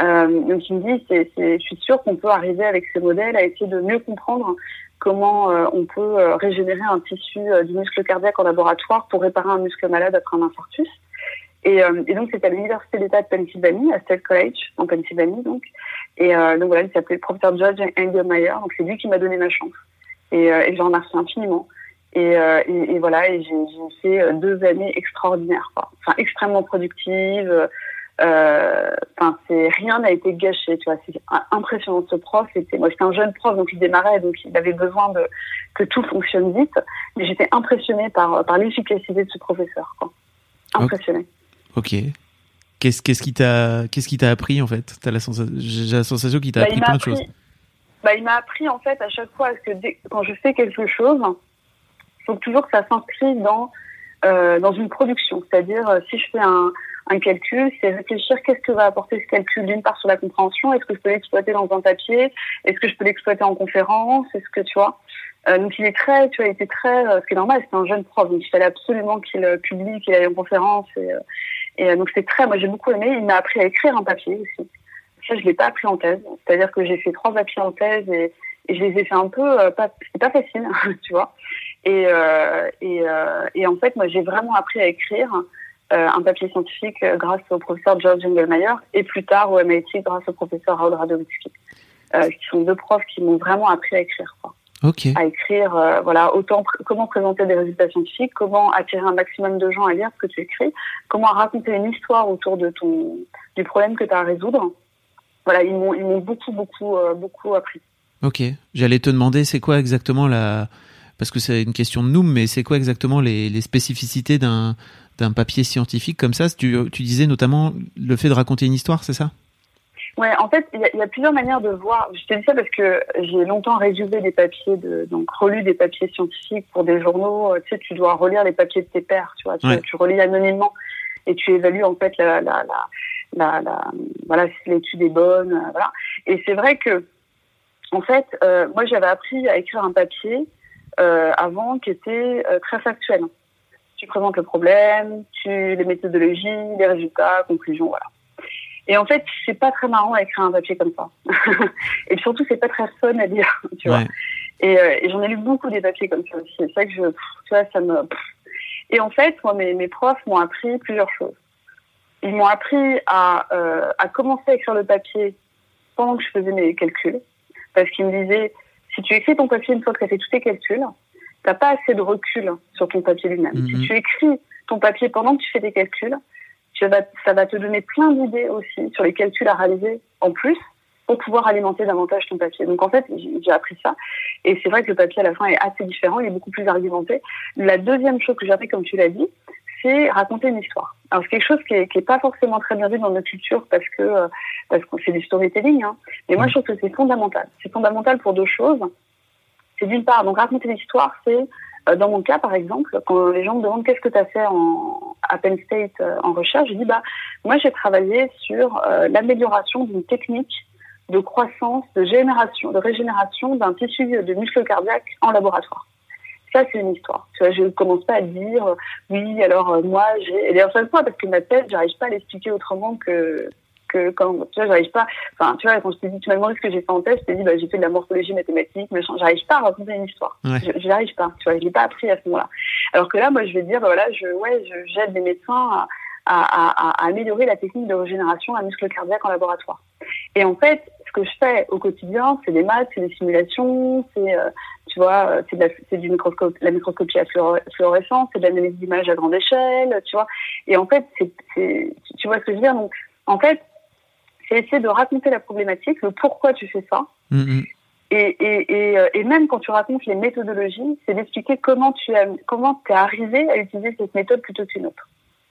Euh, donc il me dit, c'est, c'est, je suis sûre qu'on peut arriver avec ces modèles à essayer de mieux comprendre comment euh, on peut euh, régénérer un tissu euh, du muscle cardiaque en laboratoire pour réparer un muscle malade après un infarctus. Et, euh, et donc c'était à l'université d'État de Pennsylvanie, à State College en Pennsylvanie donc. Et euh, donc voilà, il s'appelait le professeur George Engelmeyer. Donc c'est lui qui m'a donné ma chance. Et, et j'en remercie infiniment. Et, euh, et, et, voilà, et j'ai, j'ai fait deux années extraordinaires, quoi. enfin extrêmement productives. Enfin, c'est rien n'a été gâché, tu vois. C'est impressionnant ce prof. C'était moi, j'étais un jeune prof, donc il démarrait, donc il avait besoin de que tout fonctionne vite. Mais j'étais impressionnée par par l'efficacité de ce professeur, quoi. Impressionnée. Ok. Qu'est-ce qu'est-ce qui t'a qu'est-ce qui t'a appris en fait? T'as la sensation, j'ai la sensation qu'il t'a bah, appris plein appris, de choses. Bah, il m'a appris en fait à chaque fois que dès, quand je fais quelque chose, il faut toujours que ça s'inscrive dans euh, dans une production. C'est-à-dire si je fais un un calcul, c'est réfléchir qu'est-ce que va apporter ce calcul d'une part sur la compréhension, est-ce que je peux l'exploiter dans un papier, est-ce que je peux l'exploiter en conférence, est-ce que tu vois? Euh, donc il est très, tu vois, il était très, euh, ce qui est normal, c'est un jeune prof, donc il fallait absolument qu'il euh, publie, qu'il aille en conférence, et, euh, et donc c'est très, moi j'ai beaucoup aimé. Il m'a appris à écrire un papier aussi. Ça je l'ai pas appris en thèse, c'est-à-dire que j'ai fait trois papiers en thèse et, et je les ai fait un peu, pas, c'est pas facile, tu vois. Et, et, et en fait moi j'ai vraiment appris à écrire euh, un papier scientifique euh, grâce au professeur George Engelmeyer et plus tard au MIT grâce au professeur Raoul Radowitzki, euh, qui sont deux profs qui m'ont vraiment appris à écrire. Quoi. Okay. À écrire, euh, voilà, autant pr comment présenter des résultats scientifiques, comment attirer un maximum de gens à lire ce que tu écris, comment raconter une histoire autour de ton du problème que tu as à résoudre. Voilà, ils m'ont ils m'ont beaucoup beaucoup euh, beaucoup appris. Ok, j'allais te demander c'est quoi exactement la parce que c'est une question de nous, mais c'est quoi exactement les, les spécificités d'un d'un papier scientifique comme ça? Tu, tu, disais notamment le fait de raconter une histoire, c'est ça? Ouais, en fait, il y, y, a plusieurs manières de voir. Je te dis ça parce que j'ai longtemps résumé des papiers, de, donc relu des papiers scientifiques pour des journaux. Tu sais, tu dois relire les papiers de tes pairs, tu vois. Tu, ouais. tu relis anonymement et tu évalues en fait la, la, la, la, la voilà si l'étude est bonne, voilà. Et c'est vrai que, en fait, euh, moi j'avais appris à écrire un papier euh, avant qui était euh, très factuel tu présentes le problème, tu les méthodologies, les résultats, conclusions, voilà. Et en fait, c'est pas très marrant à écrire un papier comme ça. et surtout, c'est pas très fun à lire, tu ouais. vois. Et, euh, et j'en ai lu beaucoup des papiers comme ça aussi. C'est ça que je, tu vois, ça me. Et en fait, moi, mes, mes profs m'ont appris plusieurs choses. Ils m'ont appris à, euh, à commencer à écrire le papier pendant que je faisais mes calculs, parce qu'ils me disaient si tu écris ton papier une fois que tu as fait tous tes calculs, t'as pas assez de recul sur ton papier lui-même. Mhm. Mm -hmm. Si tu écris ton papier pendant que tu fais tes calculs, tu vas, ça va te donner plein d'idées aussi sur les calculs à réaliser en plus pour pouvoir alimenter davantage ton papier. Donc en fait, j'ai appris ça. Et c'est vrai que le papier à la fin est assez différent, il est beaucoup plus argumenté. La deuxième chose que j'ai appris, comme tu l'as dit, c'est raconter une histoire. Alors c'est quelque chose qui est, qui est pas forcément très bien vu dans notre culture parce que euh, parce que c'est du storytelling. Hein. Mais moi, je trouve que c'est fondamental. C'est fondamental pour deux choses c'est d'une part, donc raconter l'histoire, c'est euh, dans mon cas, par exemple, quand les gens me demandent qu'est-ce que tu as fait en, à Penn State euh, en recherche, je dis bah moi j'ai travaillé sur l'amélioration d'une technique de croissance, de génération, de régénération d'un tissu de muscle cardiaque en laboratoire. Ça, c'est une histoire. Tu vois, je ne commence pas à dire, oui, alors moi, j'ai... Et d'ailleurs, ça parce que ma tête, j'arrive pas à l'expliquer autrement que, que quand tu vois j'arrive pas enfin tu vois quand je t'ai dit tu m'as demandé ce que j'ai fait en thèse je t'ai dit bah j'ai fait de la morphologie mathématique mais j'arrive pas à raconter une histoire. Je n'arrive pas tu vois je l'ai pas appris à ce moment-là. Alors que là moi je vais dire bah, voilà je ouais j'aide des médecins à, à, à, améliorer la technique de régénération à muscle cardiaque en laboratoire. Et en fait ce que je fais au quotidien c'est des maths c'est des simulations c'est euh, tu vois, c'est de du microscope, la microscopie à fluorescence, c'est de l'analyse d'image à grande échelle, tu vois. Et en fait, c'est, tu vois ce que je veux dire? Donc, en fait, c'est essayer de raconter la problématique, le pourquoi tu fais ça. Mm-hmm. Et, et, et, euh, et, même quand tu racontes les méthodologies, c'est d'expliquer comment tu as, comment es arrivé à utiliser cette méthode plutôt qu'une autre.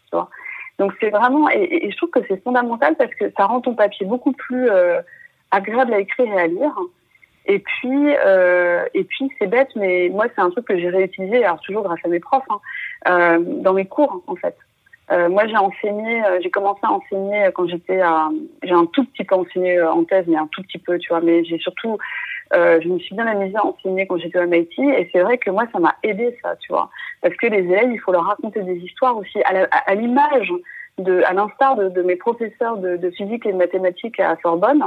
Tu vois Donc c'est vraiment, et, je trouve que c'est fondamental parce que ça rend ton papier beaucoup plus euh, agréable à écrire et à lire. Et puis, euh, et puis c'est bête, mais moi c'est un truc que j'ai réutilisé, alors toujours grâce à mes profs, hein, euh, dans mes cours en fait. Euh, moi, j'ai enseigné, euh, j'ai commencé à enseigner quand j'étais à, j'ai un tout petit peu enseigné euh, en thèse, mais un tout petit peu, tu vois. Mais j'ai surtout, je me suis bien amusée à enseigner quand j'étais au MIT, et c'est vrai que moi, ça m'a aidé ça, tu vois, parce que les élèves, il faut leur raconter des histoires aussi, à l'image de, à l'instar de, mes professeurs de, physique et de mathématiques à Sorbonne,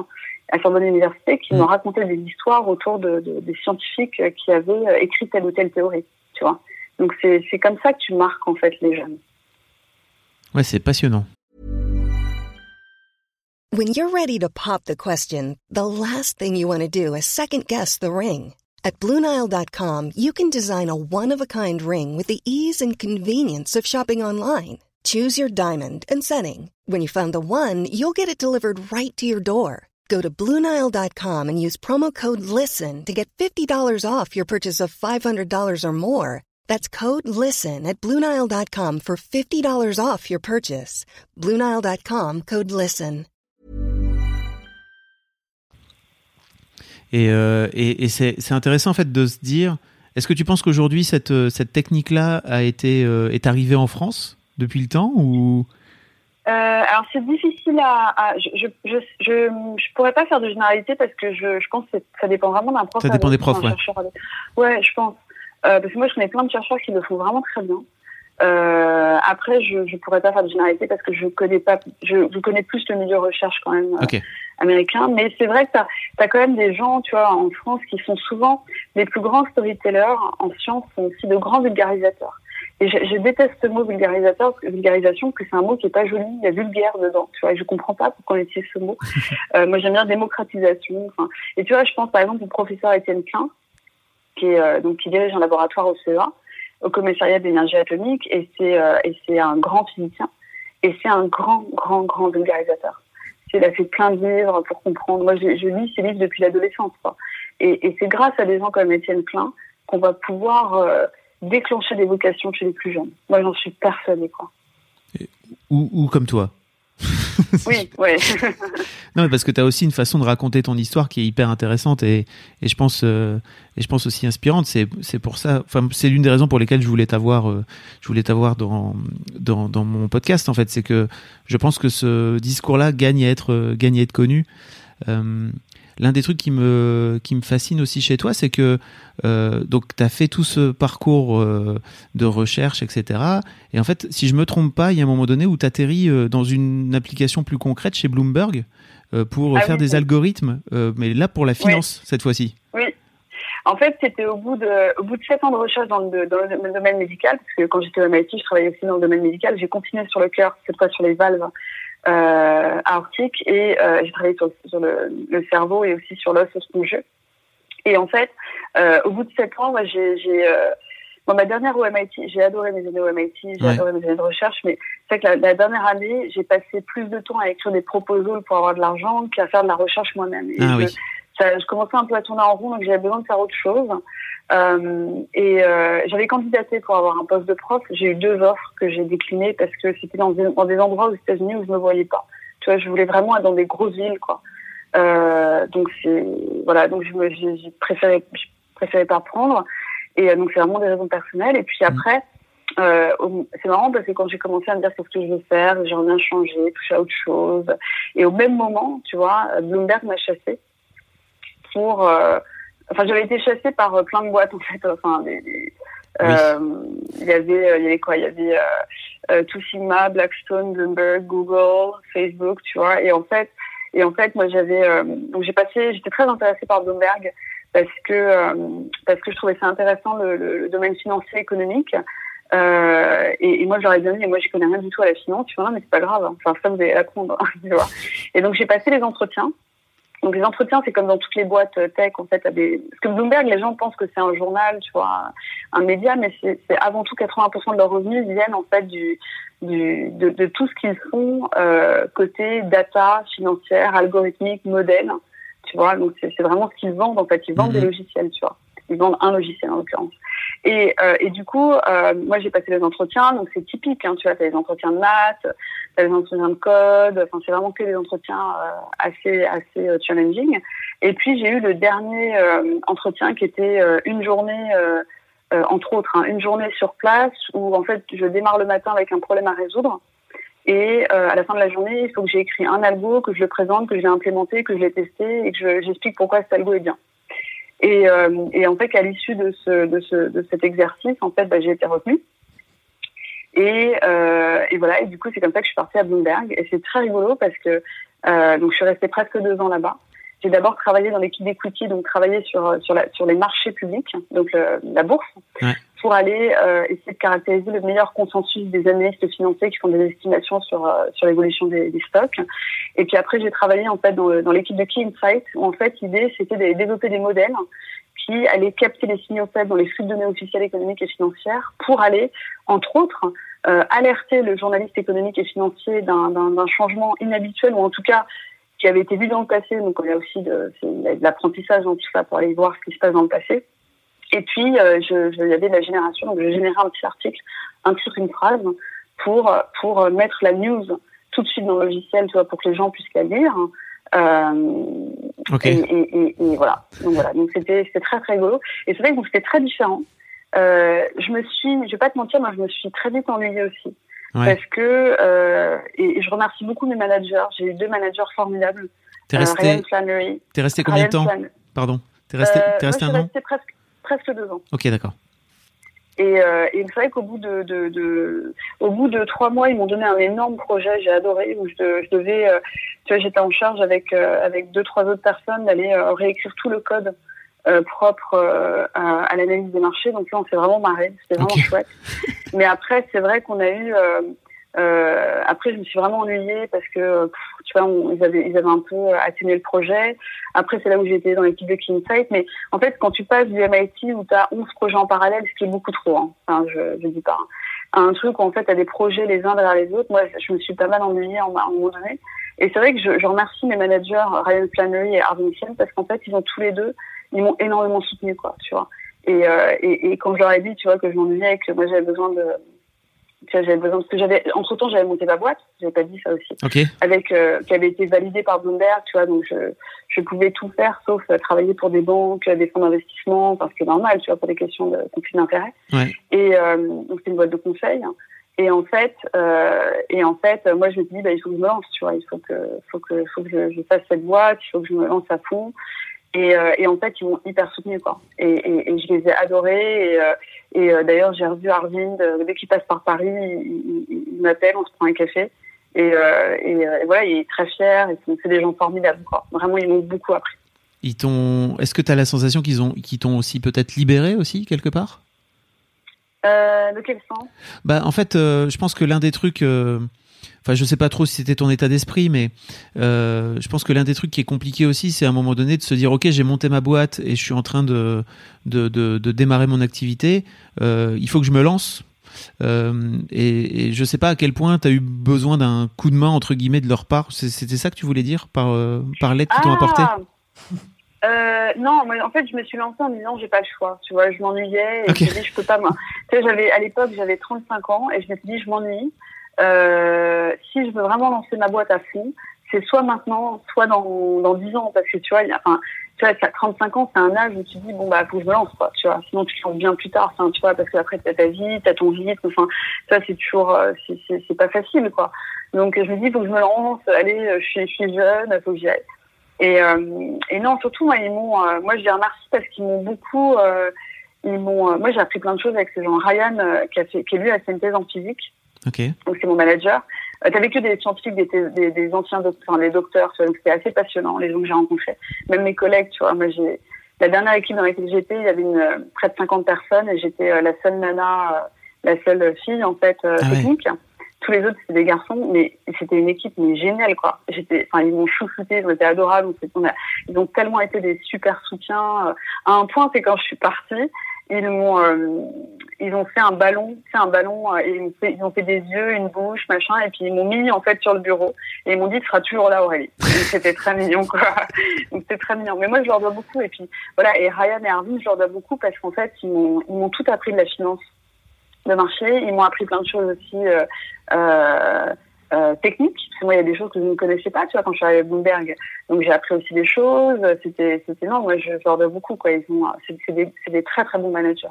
à Sorbonne Université, qui m'ont mmh. raconté des histoires autour de, des scientifiques qui avaient écrit telle ou telle théorie, tu vois. Donc c'est comme ça que tu marques en fait les jeunes. Ouais, c'est passionnant. When you're ready to pop the question, the last thing you want to do is second guess the ring. At BlueNile.com, you can design a one-of-a-kind ring with the ease and convenience of shopping online. Choose your diamond and setting. When you find the one, you'll get it delivered right to your door. Go to Bluenile.com and use promo code LISTEN to get $50 off your purchase of $500 or more. That's code LISTEN at Bluenile.com for $50 off your purchase. Bluenile.com, code LISTEN. Et, euh, et, c'est intéressant en fait de se dire, est-ce que tu penses qu'aujourd'hui cette, euh, cette technique-là euh, est arrivée en France depuis le temps ou euh, alors c'est difficile à, à je, je, je, je, pourrais pas faire de généralité parce que je, je pense que ça dépend vraiment d'un prof. Ça dépend des profs, ouais. Ouais, je pense. Euh, parce que moi, je connais plein de chercheurs qui le font vraiment très bien. Euh, après, je ne pourrais pas faire de généralité parce que je connais pas, je, je connais plus le milieu recherche quand même euh, américain. Mais c'est vrai que tu as, quand même des gens, tu vois, en France qui sont souvent les plus grands storytellers en sciences, sont aussi de grands vulgarisateurs. Et je, je déteste ce mot vulgarisateur, vulgarisation, parce que c'est un mot qui est pas joli, il y a vulgaire dedans. Tu vois, et je comprends pas pourquoi on utilise ce mot. euh, moi, j'aime bien démocratisation. Enfin, et tu vois, je pense par exemple au professeur Étienne Klein, qui, est, euh, donc, qui dirige un laboratoire au CEA, au commissariat d'énergie atomique, et c'est euh, et c'est un grand physicien, et c'est un grand, grand, grand vulgarisateur. Il a fait plein de livres pour comprendre. Moi, je, lis ces livres depuis l'adolescence. Et, et c'est grâce à des gens comme Étienne Klein qu'on va pouvoir déclencher des vocations chez les plus jeunes. Moi, j'en suis persuadée. Quoi. ou, ou comme toi oui, oui. non, mais parce que tu as aussi une façon de raconter ton histoire qui est hyper intéressante et, et je pense euh, et je pense aussi inspirante. C'est c'est pour ça. Enfin, c'est l'une des raisons pour lesquelles je voulais t'avoir euh, je voulais t'avoir dans, dans dans mon podcast. En fait, c'est que je pense que ce discours-là gagne à être euh, gagne à être connu. L'un des trucs qui me, qui me fascine aussi chez toi, c'est que euh, donc tu as fait tout ce parcours euh, de recherche, etc. Et en fait, si je me trompe pas, il y a un moment donné où tu atterris euh, dans une application plus concrète chez Bloomberg pour ah faire des algorithmes, mais là pour la finance cette fois-ci. Oui. En fait, c'était au bout de au bout de sept ans de recherche dans le, dans le domaine médical, parce que quand j'étais au MIT, je travaillais aussi dans le domaine médical. J'ai continué sur le cœur, cette fois sur les valves euh, arctique et euh, j'ai travaillé sur, sur le, le, cerveau et aussi sur l'os spongieux. Et en fait, euh, au bout de sept ans, moi, j'ai, j'ai euh, bon, ma dernière au MIT, j'ai adoré mes années au MIT, j'ai adoré mes années de recherche, mais c'est que la, la, dernière année, j'ai passé plus de temps à écrire des proposals pour avoir de l'argent qu'à faire de la recherche moi-même. Ah, je, oui. ça, je commençais un peu à tourner en rond, donc j'avais besoin de faire autre chose. Euh, et euh, j'avais candidaté pour avoir un poste de prof. J'ai eu deux offres que j'ai déclinées parce que c'était dans, dans, des endroits aux États-Unis où je me voyais pas. Tu vois, je voulais vraiment être dans des grosses villes, quoi. Euh, donc c'est voilà, donc je me, j'ai préféré, je préférais pas prendre. Et donc c'est vraiment des raisons personnelles. Et puis mm. après, c'est marrant parce que quand j'ai commencé à me dire qu'est-ce que je veux faire, j'aimerais bien changer, toucher à autre chose. Et au même moment, tu vois, Bloomberg m'a chassé pour. Enfin, j'avais été chassée par plein de boîtes en fait. Enfin, des, euh, il y avait, euh, il y avait quoi? Il y avait euh, Two Sigma, Blackstone, Bloomberg, Google, Facebook, tu vois? Et en fait, et en fait, moi j'avais, donc j'ai passé, j'étais très intéressée par Bloomberg parce que parce que je trouvais ça intéressant le, le, domaine financier économique. Euh, et, et, moi, j'aurais bien dit, moi, je connais rien du tout à la finance. Tu vois, mais c'est pas grave. Hein. Enfin, ça, vous allez apprendre. tu vois? Et donc, j'ai passé les entretiens. Donc les entretiens, c'est comme dans toutes les boîtes euh, tech, en fait, à des... parce que Bloomberg, les gens pensent que c'est un journal, tu vois, un média, mais c'est avant tout 80% de leurs revenus viennent en fait du, du de, de tout ce qu'ils font euh, côté data financière, algorithmique, modèle, tu vois. Donc c'est vraiment ce qu'ils vendent en fait, ils vendent des mhm. logiciels, tu vois. Ils vendent un logiciel en l'occurrence. Et, euh, et du coup, euh, moi j'ai passé les entretiens, donc c'est typique, hein, tu vois, t'as les entretiens de maths, t'as les entretiens de code, enfin c'est vraiment que des entretiens euh, assez assez challenging. Et puis j'ai eu le dernier entretien qui était une journée, entre autres, hein, une journée sur place où en fait je démarre le matin avec un problème à résoudre. Et à la fin de la journée, il faut que j'ai écrit un algo, que je le présente, que je l'ai implémenté, que je l'ai testé et que j'explique pourquoi cet algo est bien. Et, euh, et en fait, qu'à l'issue de, ce, de, ce, de cet exercice, en fait, bah, j'ai été retenue. Et, euh, et voilà, et du coup, c'est comme ça que je suis partie à Bloomberg. Et c'est très rigolo parce que euh, donc je suis restée presque deux ans là-bas. J'ai d'abord travaillé dans l'équipe d'equity, donc travaillé sur sur, la, sur les marchés publics, donc la bourse. Pour aller euh, essayer de caractériser le meilleur consensus des analystes financiers qui font des estimations sur euh, sur l'évolution des, stocks. Et puis après, j'ai travaillé en fait dans, l'équipe de Key Insight, où en fait l'idée c'était de développer des modèles qui allaient capter les signaux faibles dans les flux de données officielles économiques et financières pour aller, entre autres, euh, alerter le journaliste économique et financier d'un changement inhabituel ou en tout cas qui avait été vu dans le passé. Donc y a aussi de, de l'apprentissage dans tout ça pour aller voir ce qui se passe dans le passé. Et puis euh, je, je, il y avait de la génération, donc je générais un petit article, un titre, une phrase pour pour mettre la news tout de suite dans le logiciel, tu vois, pour que les gens puissent la lire. Euh, okay. et, et, et, voilà. Donc voilà. Donc c'était c'était très très rigolo. Et c'est vrai que c'était très différent. Euh, je me suis, je vais pas te mentir, moi je me suis très vite ennuyée aussi. Ouais. Parce que, euh, et, je remercie beaucoup mes managers. J'ai eu deux managers formidables. T'es resté, Ryan T'es resté combien de temps Pardon. T'es resté, euh, es resté moi, un an presque, presque deux ans. Ok, d'accord. Et, euh, et c'est vrai qu'au bout de, de, de, au bout de trois mois, ils m'ont donné un énorme projet. J'ai adoré où je, je devais, euh, tu vois, j'étais en charge avec euh, avec deux trois autres personnes d'aller euh, réécrire tout le code propre à, à l'analyse des marchés. Donc là, on s'est vraiment marré. C'était vraiment okay. chouette. Mais après, c'est vrai qu'on a eu. Euh, après, je me suis vraiment ennuyée parce que, tu vois, ils, avaient, ils avaient un peu atténué le projet. Après, c'est là où j'étais dans l'équipe de Keysight. Mais en fait, quand tu passes du MIT où tu as 11 projets en parallèle, ce qui est beaucoup trop, hein, enfin, je, je dis pas, hein, un truc où en fait, tu as des projets les uns derrière les autres. Moi, je me suis pas mal ennuyée en, à un moment donné. Et c'est vrai que je, je, remercie mes managers, Ryan Flannery et Arvin Michel, parce qu'en fait, ils ont tous les deux, ils m'ont énormément soutenu, quoi, tu vois. Et, euh, et, et quand je leur ai dit, tu vois, que je m'ennuyais et que moi j'avais besoin de, j'avais besoin parce que j'avais, entre temps, j'avais monté ma boîte, j'avais pas dit ça aussi, okay. avec euh, qui avait été validée par Bloomberg, tu vois, donc je, je pouvais tout faire sauf euh, travailler pour des banques, des fonds d'investissement, parce que normal, tu vois, pour des questions de conflit d'intérêt. Ouais. Et euh, donc c'est une boîte de conseil. Et en fait, euh, et en fait, moi je me dis, bah, il faut que je me lance, tu vois, il faut que, faut que, faut que je, je fasse cette boîte, il faut que je me lance à fond. Et, euh, et, en fait, ils m'ont hyper soutenu, quoi. Et, et, et, je les ai adorés. Et, euh, euh, d'ailleurs, j'ai revu Arvind, dès qu'il passe par Paris, il, il, il m'appelle, on se prend un café. Et, et, voilà, il est très fier. Et c'est des gens formidables, quoi. Vraiment, ils m'ont beaucoup appris. Ils t'ont. Est-ce que tu as la sensation qu'ils ont, qu'ils t'ont aussi peut-être libéré aussi quelque part? De quel sens? Bah, en fait, je pense que l'un des trucs enfin je sais pas trop si c'était ton état d'esprit, mais euh, je pense que l'un des trucs qui est compliqué aussi, c'est à un moment donné de se dire ok j'ai monté ma boîte et je suis en train de de, de, de démarrer mon activité, euh, il faut que je me lance. Euh, et, et, je sais pas à quel point tu as eu besoin d'un coup de main entre guillemets de leur part. C'était ça que tu voulais dire par par l'aide qu'ils ah t'ont apporté euh, non, moi, en fait, je me suis lancée en me disant j'ai pas le choix. Tu vois, je m'ennuyais et okay. je me suis dit je peux pas. Moi. Tu sais, j'avais à l'époque j'avais 35 ans et je me suis dit je m'ennuie. Euh, si je veux vraiment lancer ma boîte à fond, c'est soit maintenant, soit dans, dans 10 ans, parce que tu vois, il y a, enfin, tu vois, 35 ans, c'est un âge où tu dis, bon, bah, faut que je me lance, quoi, tu vois. Sinon, tu te lances bien plus tard, tu vois, parce qu'après, t'as ta vie, t'as ton vie, enfin, ça, c'est toujours, euh, c'est pas facile, quoi. Donc, je me dis, faut que je me lance, allez, je suis, je suis jeune, faut que j'y aille. Et, euh, et non, surtout, moi, ils m'ont, euh, moi, je les remercie parce qu'ils m'ont beaucoup, euh, ils m'ont, moi, j'ai appris plein de choses avec ces gens. Ryan, qui a fait, qui est lui, a fait une thèse en physique. Ok. Donc, c'est mon manager. Euh, T'avais que des scientifiques, des, des, des anciens docteurs, enfin, les docteurs, donc c'était assez passionnant, les gens que j'ai rencontrés. Même mes collègues, tu vois, moi, j'ai, la dernière équipe dans laquelle j'étais, il y avait une, près de 50 personnes et j'étais la seule nana, la seule fille, en fait, Ah ouais. technique. Tous les autres, c'était des garçons, mais c'était une équipe mais géniale, quoi. J'étais, enfin, ils m'ont chouchouté, ils ont été adorables. On a- ils ont tellement été des super soutiens. euh, À un point, c'est quand je suis partie, ils m'ont, euh, ils ont fait un ballon, c'est un ballon, euh, et ils, ont fait, ils ont fait des yeux, une bouche, machin, et puis ils m'ont mis en fait sur le bureau et ils m'ont dit tu seras toujours là, Aurélie. C'était très mignon, quoi. Donc c'était très mignon. Mais moi, je leur dois beaucoup. Et puis voilà, et Ryan et Arvin, je leur dois beaucoup parce qu'en fait, ils m'ont, ils m'ont tout appris de la finance de marché. Ils m'ont appris plein de choses aussi euh, euh, techniques. Parce que moi, il y a des choses que je ne connaissais pas, tu vois, quand je suis arrivée à Bloomberg. Donc, j'ai appris aussi des choses. C'était, c'était non, moi, je, leur dois beaucoup, quoi. Ils ont, c'est, c'est des, c'est des très, très bons managers.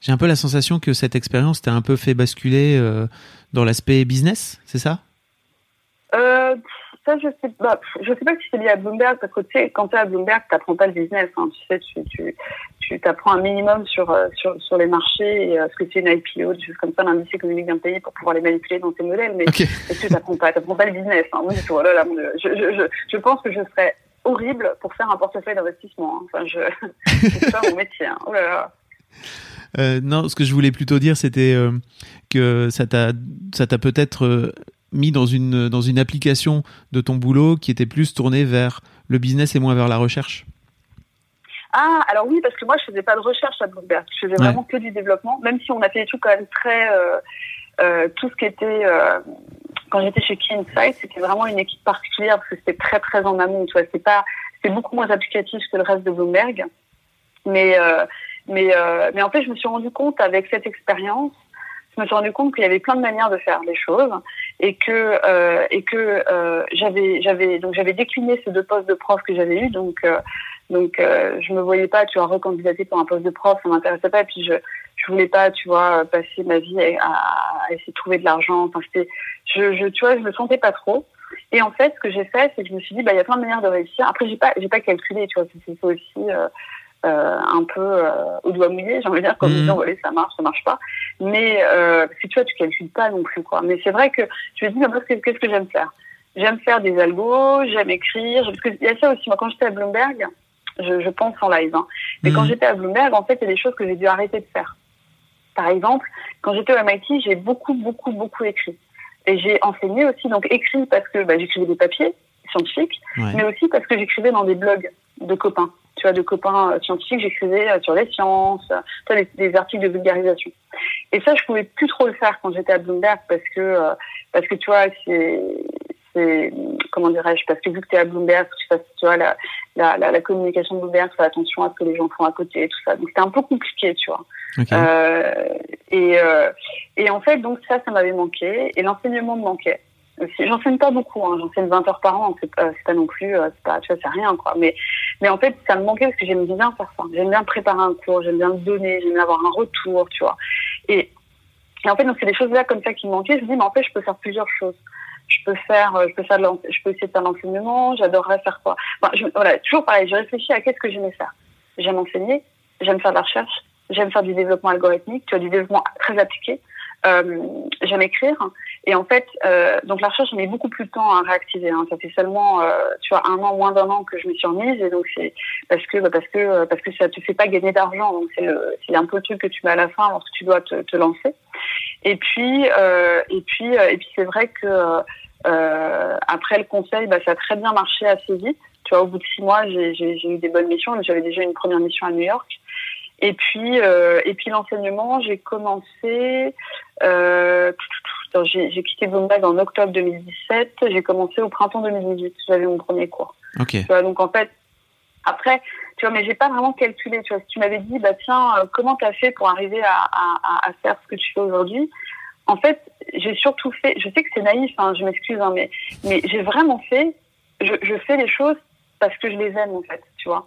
J'ai un peu la sensation que cette expérience t'a un peu fait basculer euh, dans l'aspect business, c'est ça? Euh, ça, je sais pas. Je sais pas si c'est lié à Bloomberg, parce que tu sais, quand tu es à Bloomberg, tu n'apprends pas le business. Hein. Tu sais, tu, tu, tu t'apprends un minimum sur, euh, sur, sur les marchés, et, euh, ce que c'est une IPO, des choses comme ça, l'indice économique d'un pays pour pouvoir les manipuler dans tes modèles. Mais Ok. est-ce que tu n'apprends pas, t'apprends pas le business. Hein. Moi, là, Dieu. je, je, je, je pense que je serais horrible pour faire un portefeuille d'investissement. hein. Enfin, je, c'est pas mon métier. Hein. Oh là là. Euh, non, ce que je voulais plutôt dire, c'était euh, que ça t'a, ça t'a peut-être euh, mis dans une, dans une application de ton boulot qui était plus tournée vers le business et moins vers la recherche. Ah, alors oui, parce que moi, je faisais pas de recherche à Bloomberg. Je faisais Ouais. vraiment que du développement, même si on a fait des trucs quand même très... euh, euh, tout ce qui était... euh, quand j'étais chez Key Insight, c'était vraiment une équipe particulière parce que c'était très, très en amont. Tu vois, c'est pas... Beaucoup moins applicatif que le reste de Bloomberg. Mais, mais, mais en fait, je me suis rendu compte avec cette expérience, je me suis rendu compte qu'il y avait plein de manières de faire les choses et que euh, et que euh, j'avais j'avais donc j'avais décliné ces deux postes de prof que j'avais eu donc euh, donc euh, je me voyais pas tu vois recandidater pour un poste de prof ça m'intéressait pas. Et puis je je voulais pas tu vois passer ma vie à, à essayer de trouver de l'argent. Enfin c'était je, je tu vois je me sentais pas trop. Et en fait ce que j'ai fait c'est que je me suis dit bah il y a plein de manières de réussir. Après j'ai pas j'ai pas calculé tu vois c'est aussi euh, un peu euh, au doigt mouillé, j'ai envie de dire, comme Mhm. disant, voilà, ça marche, ça marche pas. Mais, euh, parce que tu vois, tu calcules pas non plus, quoi. Mais c'est vrai que je me dis, mais moi, qu'est-ce que j'aime faire? J'aime faire des algos, j'aime écrire, parce que il y a ça aussi. Moi, quand j'étais à Bloomberg, je, je pense en live, hein. Mais quand Mhm. j'étais à Bloomberg, en fait, il y a des choses que j'ai dû arrêter de faire. Par exemple, quand j'étais au MIT, j'ai beaucoup, beaucoup, beaucoup écrit. Et j'ai enseigné aussi, donc écrit parce que bah, j'écrivais des papiers scientifiques, Ouais. mais aussi parce que j'écrivais dans des blogs de copains. Tu vois, de copains euh, scientifiques, j'écrivais euh, sur les sciences, euh, tu vois, des, des articles de vulgarisation. Et ça, je pouvais plus trop le faire quand j'étais à Bloomberg parce que, parce que tu vois, c'est, c'est, comment dirais-je, parce que vu que tu es à Bloomberg, tu fasses, tu vois, la, la, la, la communication de Bloomberg, fais attention à ce que les gens font à côté et tout ça. Donc c'était un peu compliqué, tu vois. Euh, et, euh, et en fait, donc ça, ça m'avait manqué. Et l'enseignement me manquait. J'enseigne pas beaucoup, hein. j'enseigne 20 heures par an, c'est pas, non plus, euh, c'est pas, tu vois, c'est rien, quoi. Mais, mais en fait, ça me manquait parce que j'aime bien faire ça. J'aime bien préparer un cours, j'aime bien le donner, j'aime bien avoir un retour, tu vois. Et, et en fait, donc c'est des choses là comme ça qui me manquaient. Je me dis, mais en fait, je peux faire plusieurs choses. Je peux faire, euh, je peux faire, de je peux essayer de faire l'enseignement. J'adorerais faire quoi? Enfin, je, Voilà, toujours pareil. J'ai réfléchi à qu'est-ce que j'aimais faire. J'aime enseigner, j'aime faire de la recherche, j'aime faire du développement algorithmique, tu vois, du développement très appliqué. Euh, j'aime écrire et en fait euh, donc la recherche j'ai mis beaucoup plus de temps à réactiver hein. ça fait seulement euh, tu vois un an moins d'un an que je me suis remise. Et donc c'est parce que bah, parce que euh, parce que ça te fait pas gagner d'argent. Donc c'est c'est un peu le truc que tu mets à la fin lorsque tu dois te, te lancer. Et puis euh, et puis euh, et puis c'est vrai que euh, après le conseil bah, ça a très bien marché assez vite. Tu vois au bout de six mois j'ai eu des bonnes missions. J'avais déjà une première mission à New York. Et puis, et puis l'enseignement, j'ai commencé. Euh, attends, j'ai j'ai quitté Bloomberg en octobre 2017. J'ai commencé au printemps 2018. J'avais mon premier cours. Ok. Tu vois, donc en fait, après, tu vois, mais j'ai pas vraiment calculé. Tu vois, si tu m'avais dit, bah tiens, euh, comment t'as fait pour arriver à, à, à faire ce que tu fais aujourd'hui? En fait, j'ai surtout fait. Je sais que c'est naïf, hein, je m'excuse, hein, mais mais j'ai vraiment fait je, je fais les choses parce que je les aime en fait, tu vois.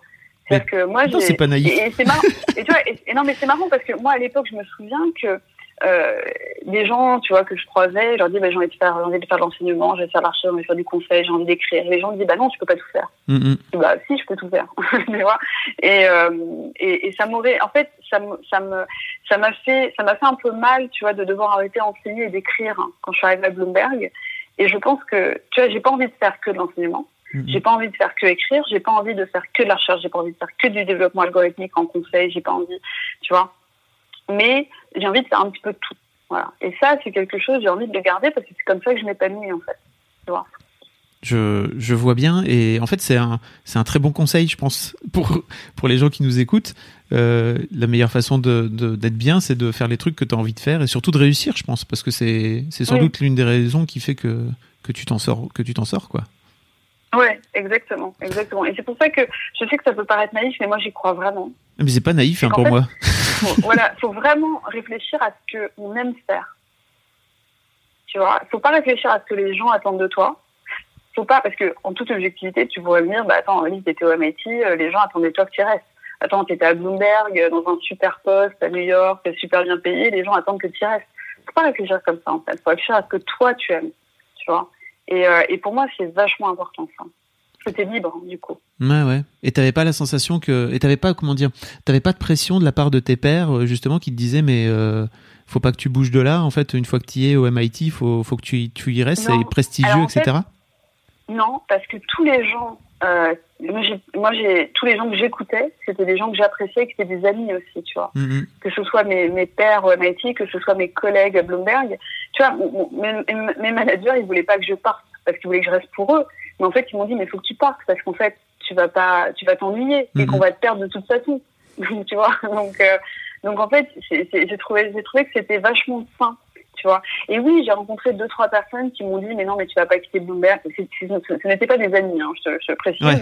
Que moi, non, c'est pas naïf. Et, c'est marrant. et tu vois, et, non, mais c'est marrant parce que moi, à l'époque, je me souviens que euh, les gens, tu vois, que je croisais, je leur dis, bah, j'ai envie de faire, j'ai envie de faire de l'enseignement, j'ai envie de faire l'archi, j'ai envie de faire du conseil, j'ai envie d'écrire. Les gens me disent, bah non, tu peux pas tout faire. Mm, mm. Dis, bah si, je peux tout faire. tu vois? Et, euh, et, et ça m'aurait, en fait, ça me, ça me, ça m'a fait, ça m'a fait un peu mal, tu vois, de devoir arrêter d'enseigner et d'écrire quand je suis arrivée à Bloomberg. Et je pense que, tu vois, j'ai pas envie de faire que de l'enseignement. Mhm. J'ai pas envie de faire que écrire, j'ai pas envie de faire que de la recherche, j'ai pas envie de faire que du développement algorithmique en conseil, j'ai pas envie, tu vois. Mais j'ai envie de faire un petit peu de tout. Voilà. Et ça, c'est quelque chose, j'ai envie de le garder parce que c'est comme ça que je m'épanouis, en fait. Tu vois. Je, je vois bien et en fait c'est un c'est un très bon conseil je pense pour pour les gens qui nous écoutent euh, la meilleure façon de de- d'être bien c'est de faire les trucs que tu as envie de faire et surtout de réussir je pense parce que c'est c'est sans Oui. doute l'une des raisons qui fait que que tu t'en sors que tu t'en sors quoi Ouais, exactement, exactement. Et c'est pour ça que je sais que ça peut paraître naïf, mais moi j'y crois vraiment. Mais c'est pas naïf hein, pour fait- moi Faut, voilà, faut vraiment réfléchir à ce que on aime faire. Tu vois, faut pas réfléchir à ce que les gens attendent de toi. Faut pas, parce que en toute objectivité, tu pourrais me dire, bah attends, Alice, t'étais au MIT, euh, les gens attendaient toi que tu restes. Attends, t'étais à Bloomberg, euh, dans un super poste à New York, t'es super bien payé, les gens attendent que tu restes. Faut pas réfléchir comme ça, en fait. Faut réfléchir à ce que toi tu aimes, tu vois? Et, euh, et pour moi, c'est vachement important, ça. Que t'es libre, du coup. ouais ouais et t'avais pas la sensation que et t'avais pas comment dire t'avais pas de pression de la part de tes pairs euh, justement qui te disaient mais euh, faut pas que tu bouges de là en fait une fois que tu y es au MIT faut faut que tu y, tu y restes c'est prestigieux Alors, etc Non, parce que tous les gens, euh, moi, j'ai, tous les gens que j'écoutais, c'était des gens que j'appréciais, qui étaient des amis aussi, tu vois. Mhm. Que ce soit mes, mes pairs au MIT, que ce soit mes collègues à Bloomberg. Tu vois, mes- mes managers, ils voulaient pas que je parte parce qu'ils voulaient que je reste pour eux. Mais en fait, ils m'ont dit, mais faut que tu partes parce qu'en fait, tu vas pas, tu vas t'ennuyer et Mhm. qu'on va te perdre de toute façon. tu vois. Donc, euh, donc en fait, j'ai trouvé, j'ai trouvé que c'était vachement sain. Tu vois. Et oui, j'ai rencontré deux, trois personnes qui m'ont dit, mais non, mais tu vas pas quitter Bloomberg. Ce, ce n'étaient pas des amis, hein, je, te, je précise. Ouais.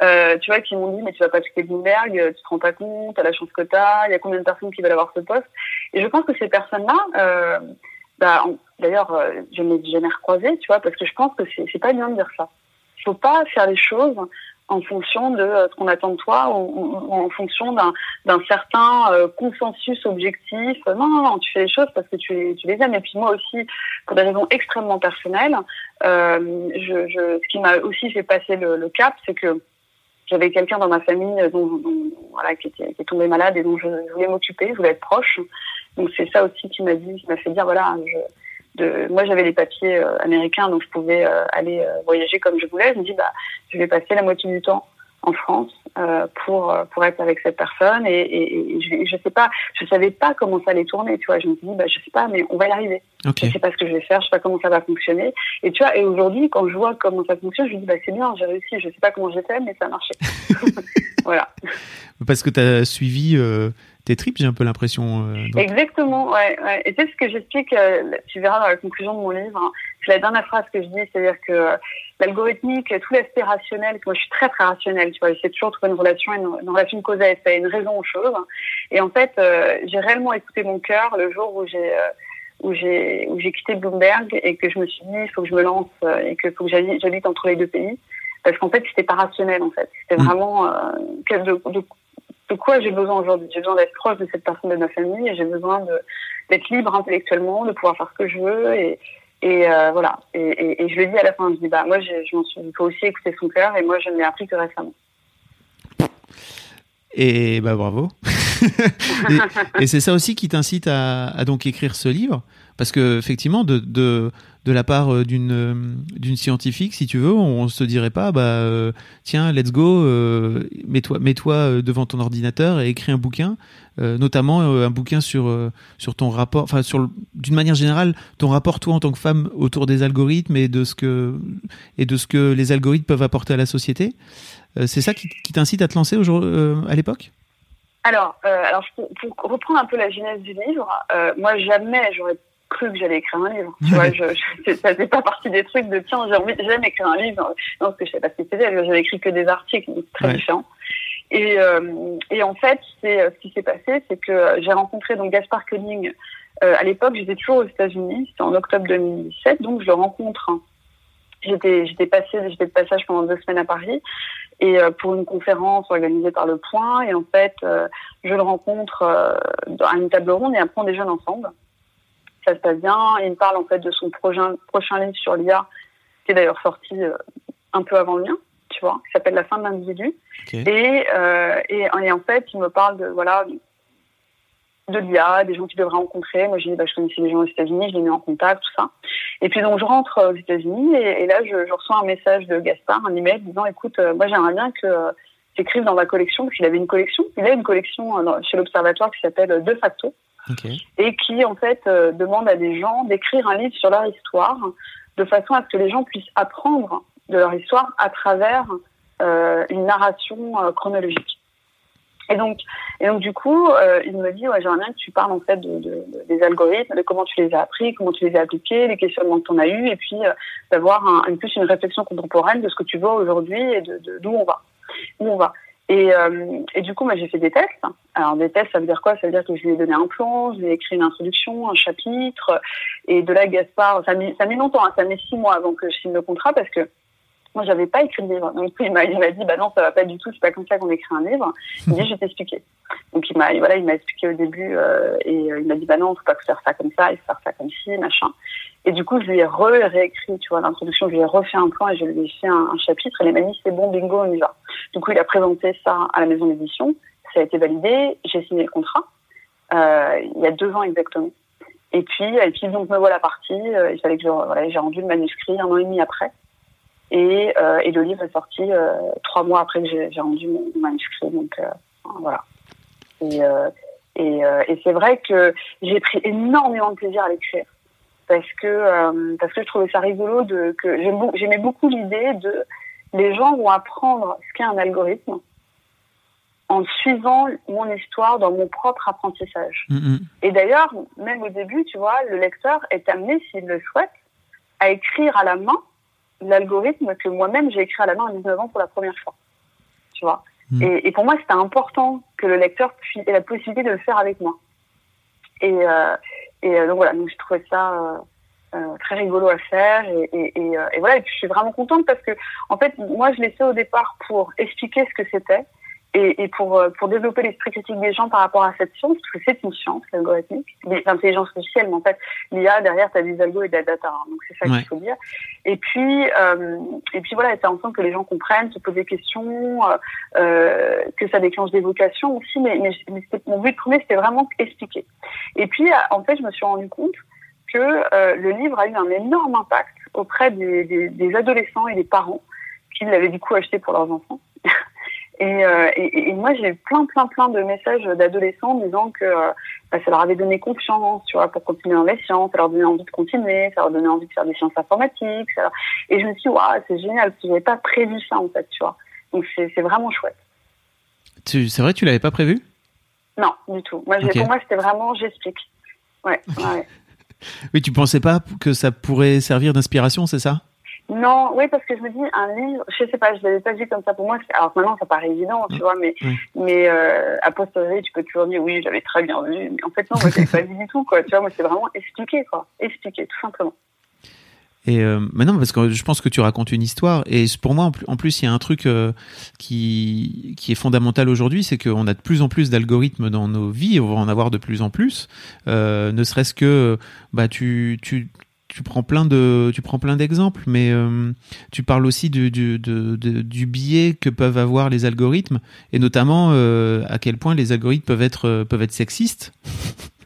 Euh, tu vois, qui m'ont dit, mais tu vas pas quitter Bloomberg, euh, tu te rends pas compte, t'as la chance que t'as, il y a combien de personnes qui veulent avoir ce poste. Et je pense que ces personnes-là, euh, bah, d'ailleurs, euh, je ne les ai jamais recroisées, tu vois, parce que je pense que c'est pas bien de dire ça. Il faut pas faire les choses en fonction de euh, ce qu'on attend de toi ou, en fonction d'un certain euh, consensus objectif. Non, non, non, tu fais les choses parce que tu, les- aimes. Et puis moi aussi, pour des raisons extrêmement personnelles, euh, ce qui m'a aussi fait passer le, cap, c'est que j'avais quelqu'un dans ma famille euh, qui, était, est tombé malade et dont je voulais m'occuper, je voulais être proche. Donc c'est ça aussi qui m'a qui m'a fait dire voilà, je, de, moi j'avais les papiers euh, américains, donc je pouvais euh, aller euh, voyager comme je voulais. Je me dis bah je vais passer la moitié du temps en France pour pour être avec cette personne et, et, et je, je sais pas, je savais pas comment ça allait tourner, tu vois. Je me suis dit bah je sais pas, mais on va y arriver. ok Je sais pas ce que je vais faire, je sais pas comment ça va fonctionner. Et tu vois, et aujourd'hui, quand je vois comment ça fonctionne, je me dis, bah, c'est bien, j'ai réussi. Je sais pas comment j'ai fait, mais ça a marché. voilà. Parce que tu as suivi tes tripes, j'ai un peu l'impression. euh, donc- Exactement, ouais, ouais. Et c'est ce que j'explique, euh, tu verras dans la conclusion de mon livre. hein. C'est la dernière phrase que je dis, c'est-à-dire que euh, l'algorithmique, tout l'aspect rationnel, moi je suis très très rationnelle, tu vois, j'essaie toujours de trouver une relation, une, une relation de cause à effet, une raison aux choses. Et en fait, euh, j'ai réellement écouté mon cœur le jour où j'ai euh, où j'ai où j'ai quitté Bloomberg et que je me suis dit il faut que je me lance et que faut que j'habite entre les deux pays parce qu'en fait c'était pas rationnel en fait c'était Mm. vraiment euh, de, quoi j'ai besoin aujourd'hui. J'ai besoin d'être proche de cette personne de ma famille et j'ai besoin d'être libre intellectuellement de pouvoir faire ce que je veux et euh, voilà. Et, je le dis à la fin je dis bah moi je m'en suis il faut aussi écouter son cœur et moi je ne l'ai appris que récemment. Et bah bravo. et c'est ça aussi qui t'incite à, donc écrire ce livre, parce que effectivement, de, de la part euh, d'une euh, d'une scientifique, si tu veux, on se dirait pas, bah euh, tiens, let's go, mets-toi mets-toi devant ton ordinateur et écris un bouquin, notamment un bouquin sur sur ton rapport, enfin sur d'une manière générale, ton rapport toi en tant que femme autour des algorithmes et de ce que et de ce que les algorithmes peuvent apporter à la société. C'est ça qui, t'incite à te lancer aujourd'hui, à l'époque? Alors, alors pour, reprendre un peu la genèse du livre, moi jamais j'aurais cru que j'allais écrire un livre. Tu vois, je, je, ça faisait pas partie des trucs de tiens j'ai envie j'aime écrire un livre. Non, parce que je savais pas ce que c'était. J'avais écrit que des articles, donc très Ouais. différent. Et, euh, et en fait, c'est euh, ce qui s'est passé, c'est que j'ai rencontré donc Gaspard Koenig. Euh, à l'époque, j'étais toujours aux États-Unis. C'était en octobre 2017, donc je le rencontre. j'étais j'étais passée j'étais de passage pendant deux semaines à Paris et euh, pour une conférence organisée par le Point et en fait euh, je le rencontre euh, à une table ronde et après on déjeune ensemble ça se passe bien il me parle en fait de son prochain prochain livre sur l'IA qui est d'ailleurs sorti un peu avant le mien tu vois qui s'appelle la fin de l'individu et, et, et en fait il me parle de voilà de l'IA, des gens qu'il devrait rencontrer. Moi, j'ai dit, bah, je connaissais des gens aux États-Unis, je les mis en contact, tout ça. Et puis, donc, je rentre aux États-Unis et, là, je, je, reçois un message de Gaspard, un email disant, écoute, euh, moi, j'aimerais bien que euh, tu écrives dans ma collection, parce qu'il avait une collection. Il a une collection euh, chez l'Observatoire qui s'appelle De facto. Et qui, en fait, demande à des gens d'écrire un livre sur leur histoire, de façon à ce que les gens puissent apprendre de leur histoire à travers une narration chronologique. Et donc, et donc du coup, euh, il me dit, ouais, j'aimerais bien que tu parles en fait de, de, des algorithmes, de comment tu les as appris, comment tu les as appliqués, les questionnements que tu en as eu, et puis euh, d'avoir plus une réflexion contemporaine de ce que tu vois aujourd'hui et de d'où on va, où on va. Et, euh, du coup, moi, j'ai fait des tests. Alors, des tests, ça veut dire quoi? Ça veut dire que je lui ai donné un plan, je lui ai écrit une introduction, un chapitre, et de là, Gaspard, ça a mis, ça a mis longtemps, hein, ça a mis six mois avant que je signe le contrat, parce que moi, j'avais pas écrit de livre. Donc, il m'a, dit, bah non, ça va pas du tout, c'est pas comme ça qu'on écrit un livre. Il m'a dit, je vais t'expliquer. Donc, il m'a, voilà, il m'a expliqué au début, euh, et euh, il m'a dit, bah non, faut pas faire ça comme ça, il faut faire ça comme ci, machin. Et du coup, je lui ai réécrit, tu vois, l'introduction, je lui ai refait un plan et je lui ai fait un, chapitre, et il m'a dit, c'est bon, bingo, on y va. Du coup, il a présenté ça à la maison d'édition, ça a été validé, j'ai signé le contrat, euh, il y a deux ans exactement. Et puis, et puis donc me voilà partie. Euh, il fallait que je, voilà, j'ai rendu le manuscrit un an et demi après. Et, euh, et le livre est sorti trois mois après que j'ai rendu mon, manuscrit. Donc voilà. Et, et, et c'est vrai que j'ai pris énormément de plaisir à l'écrire parce que parce que je trouvais ça rigolo de que j'aimais beaucoup l'idée de les gens vont apprendre ce qu'est un algorithme en suivant mon histoire dans mon propre apprentissage. Mm-hmm. Et d'ailleurs, même au début, tu vois, le lecteur est amené, s'il le souhaite, à écrire à la main l'algorithme que moi-même j'ai écrit à la main à 19 ans pour la première fois. Tu vois. Hmm. Et, et, pour moi, c'était important que le lecteur ait la possibilité de le faire avec moi. Et, euh, et euh, donc voilà, donc je trouvais ça euh, très rigolo à faire. Et, et, et, euh, et, voilà, et puis je suis vraiment contente parce que, en fait, moi, je l'ai fait au départ pour expliquer ce que c'était et, pour, euh, pour développer l'esprit critique des gens par rapport à cette science, parce que c'est une science, l'algorithmique, l'intelligence artificielle, mais en fait, l'IA, derrière, tu as des algos et de la data, hein, donc c'est ça qu'il faut dire. Et puis, euh, et puis voilà, c'est ensemble que les gens comprennent, se posent des questions, euh, euh, que ça déclenche des vocations aussi, mais, mais, mon but premier, c'était vraiment expliquer. Et puis, en fait, je me suis rendu compte que euh, le livre a eu un énorme impact auprès des, des, des adolescents et des parents qui l'avaient du coup acheté pour leurs enfants. Et, euh, et, et, moi, j'ai eu plein, plein, plein de messages d'adolescents disant que euh, bah, ça leur avait donné confiance, tu vois, pour continuer dans les sciences, ça leur donnait envie de continuer, ça leur donnait envie de faire des sciences informatiques. Ça Et je me suis dit, waouh, c'est génial, parce que j'avais pas prévu ça, en fait, tu vois. Donc, c'est vraiment chouette. C'est vrai, tu l'avais pas prévu? Non, du tout. Moi, Pour moi, c'était vraiment, j'explique. Ouais, ouais. Oui, tu pensais pas que ça pourrait servir d'inspiration, c'est ça? Non, oui, parce que je me dis, un livre, je sais pas, je l'avais pas vu comme ça pour moi. Alors maintenant, ça paraît évident, tu vois, mais, mais euh, à posteriori, tu peux toujours dire, oui, j'avais très bien vu. Mais en fait, non, moi, je pas vu du tout, quoi. Tu vois, moi, c'est vraiment expliquer, quoi. Expliquer, tout simplement. Et euh, maintenant, parce que je pense que tu racontes une histoire, et pour moi, en plus, il y a un truc euh, qui, qui est fondamental aujourd'hui, c'est qu'on a de plus en plus d'algorithmes dans nos vies, on va en avoir de plus en plus, euh, ne serait-ce que bah, tu, tu, tu prends plein de tu prends plein d'exemples mais euh, tu parles aussi du, du, du biais que peuvent avoir les algorithmes et notamment euh, à quel point les algorithmes peuvent être euh, peuvent être sexistes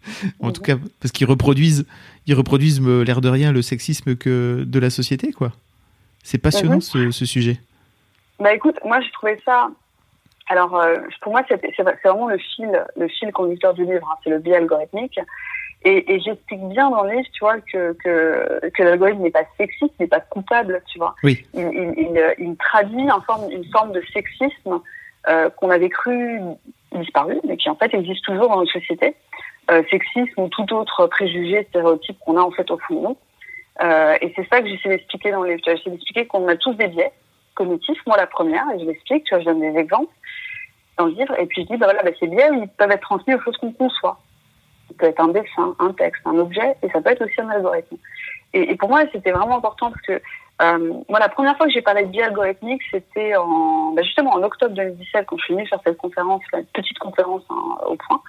en tout cas parce qu'ils reproduisent ils reproduisent l'air de rien le sexisme que de la société quoi c'est passionnant mhm. ce, sujet bah écoute moi j'ai trouvé ça alors pour moi c'est vraiment le fil le fil conducteur du livre hein. c'est le biais algorithmique et, et j'explique bien dans le livre, tu vois, que, que, que l'algorithme n'est pas sexiste, n'est pas coupable, tu vois. Oui. Il, il, il, il traduit une forme, une forme de sexisme euh, qu'on avait cru disparu, mais qui en fait existe toujours dans notre société. Euh, sexisme ou tout autre préjugé, stéréotype qu'on a en fait au fond de nous. Euh, et c'est ça que j'essaie d'expliquer dans le livre. J'essaie d'expliquer qu'on a tous des biais cognitifs. Moi, la première, et je l'explique, je donne des exemples dans le livre, et puis je dis, bah voilà, bah, ces biais, ils peuvent être transmis aux choses qu'on conçoit. Ça peut être un dessin, un texte, un objet, et ça peut être aussi un algorithme. Et, et pour moi, c'était vraiment important parce que Euh, moi, la première fois que j'ai parlé de biais algorithmique, c'était en, bah, justement en octobre 2017, quand je suis venue faire cette conférence, la petite conférence hein, au point.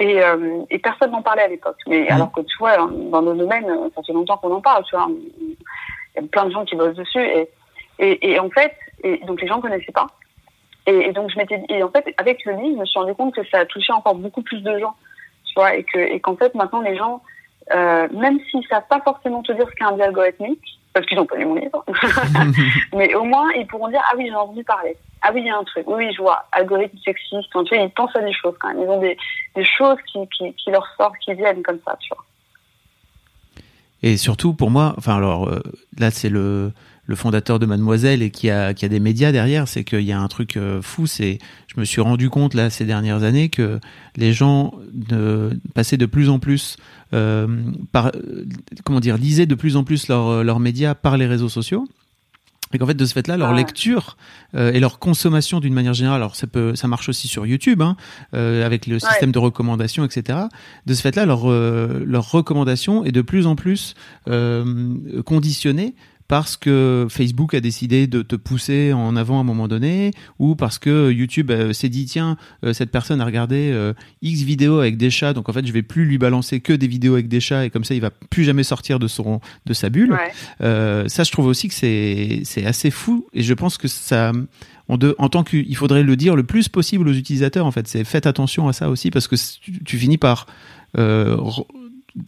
Et, euh, et personne n'en parlait à l'époque. Mais mmh. alors que tu vois, dans nos domaines, ça fait longtemps qu'on en parle. Tu vois, il y a plein de gens qui bossent dessus. Et, et, et en fait, et donc les gens ne connaissaient pas. Et, donc je m'étais, et en fait, avec le livre, je me suis rendu compte que ça a touché encore beaucoup plus de gens. Tu vois, et que et qu'en fait maintenant les gens, euh, même s'ils savent pas forcément te dire ce qu'est un biais algorithmique, parce qu'ils n'ont pas lu mon livre, mais au moins ils pourront dire ah oui j'ai entendu parler, ah oui il y a un truc, oui, je vois algorithme sexiste, ils pensent à des choses quand même, ils ont des, choses qui, leur sortent, qui viennent comme ça, tu vois. Et surtout pour moi, enfin alors euh, là c'est le le fondateur de Mademoiselle et qui a, qui a des médias derrière, c'est qu'il y a un truc euh, fou. C'est, je me suis rendu compte là ces dernières années que les gens passaient de plus en plus euh, par, comment dire, lisaient de plus en plus leurs médias par les réseaux sociaux. Et qu'en fait, de ce fait-là, leur lecture euh, et leur consommation d'une manière générale, alors ça peut, ça marche aussi sur YouTube, hein, euh, avec le système de recommandation, etc. De ce fait-là, leur euh, leur recommandation est de plus en plus euh, conditionnée parce que Facebook a décidé de te pousser en avant à un moment donné, ou parce que YouTube euh, s'est dit tiens euh, cette personne a regardé euh, X vidéos avec des chats, donc en fait je vais plus lui balancer que des vidéos avec des chats et comme ça il va plus jamais sortir de son de sa bulle. ça je trouve aussi que c'est c'est assez fou et je pense que ça en, de, en tant qu'il faudrait le dire le plus possible aux utilisateurs en fait. C'est faites attention à ça aussi parce que tu, finis par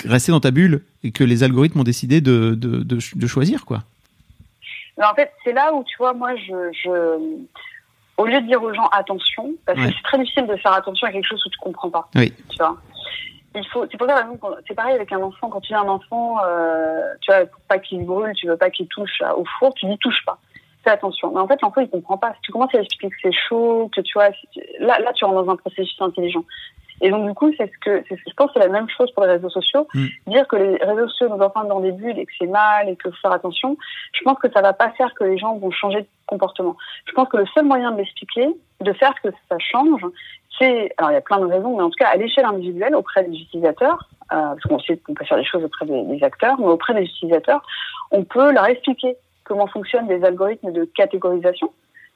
rester dans ta bulle et que les algorithmes ont décidé de, de, de choisir quoi en fait, c'est là où, tu vois, moi, je, je, au lieu de dire aux gens attention, parce que c'est très difficile de faire attention à quelque chose où tu comprends pas. Oui. Tu vois. Il faut, c'est pour ça, c'est pareil avec un enfant. Quand tu as un enfant, euh, tu vois, pour pas qu'il brûle, tu veux pas qu'il touche au four, tu dis touche pas. Fais attention. Mais en fait, l'enfant, il comprend pas. Si tu commences à expliquer que c'est chaud, que tu vois, là, là, tu rentres dans un processus intelligent. Et donc, du coup, c'est ce que, c'est, je pense que c'est la même chose pour les réseaux sociaux. Mm. Dire que les réseaux sociaux nous enferment dans des bulles et que c'est mal et que faut faire attention, je pense que ça va pas faire que les gens vont changer de comportement. Je pense que le seul moyen de l'expliquer, de faire que ça change, c'est, alors il y a plein de raisons, mais en tout cas à l'échelle individuelle, auprès des utilisateurs, euh, parce qu'on sait qu'on peut faire des choses auprès des, des acteurs, mais auprès des utilisateurs, on peut leur expliquer comment fonctionnent des algorithmes de catégorisation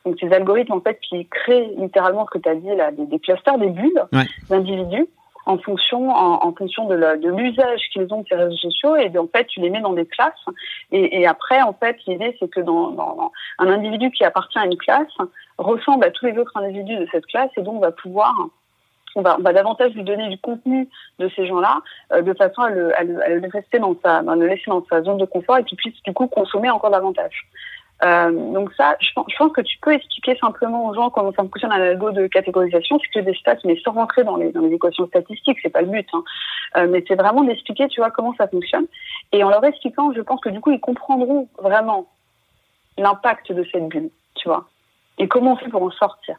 donc ces algorithmes en fait qui créent littéralement ce que tu as dit là, des, clusters, des bulles d'individus en fonction en, fonction de l'usage qu'ils ont de ces réseaux sociaux. Et en fait tu les mets dans des classes. Et, après en fait l'idée c'est que dans, dans, un individu qui appartient à une classe ressemble à tous les autres individus de cette classe. Et donc va pouvoir on va, davantage lui donner du contenu de ces gens-là euh, de façon à le, à le, rester dans sa, à le laisser dans sa zone de confort et qu'il puisse du coup consommer encore davantage. Euh, donc ça, je pense, que tu peux expliquer simplement aux gens comment ça fonctionne un algo de catégorisation, c'est que des stats, mais sans rentrer dans les, équations statistiques, c'est pas le but. Hein. Euh, mais c'est vraiment d'expliquer, tu vois, comment ça fonctionne. Et en leur expliquant, je pense que du coup, ils comprendront vraiment l'impact de cette bulle, tu vois, et comment on fait pour en sortir.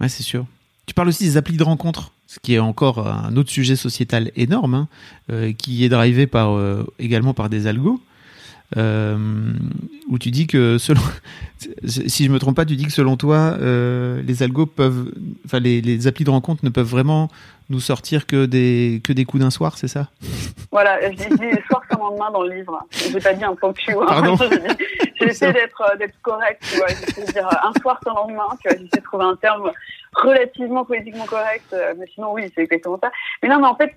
Ouais, c'est sûr. Tu parles aussi des applis de rencontre, ce qui est encore un autre sujet sociétal énorme, hein, euh, qui est drivé par, également par des algos. Euh, où tu dis que selon, si je me trompe pas, tu dis que selon toi, euh, les algos peuvent, enfin les, les applis de rencontre ne peuvent vraiment nous sortir que des que des coups d'un soir, c'est ça? Voilà, je dis soir comme lendemain dans le livre. J'ai pas dit un plan cul. Hein. J'essaie d'être euh, d'être correct, tu vois. J'essaie de dire un soir sans lendemain, tu vois. J'essaie de trouver un terme relativement politiquement correct, mais sinon oui, c'est exactement ça. Mais non, mais en fait,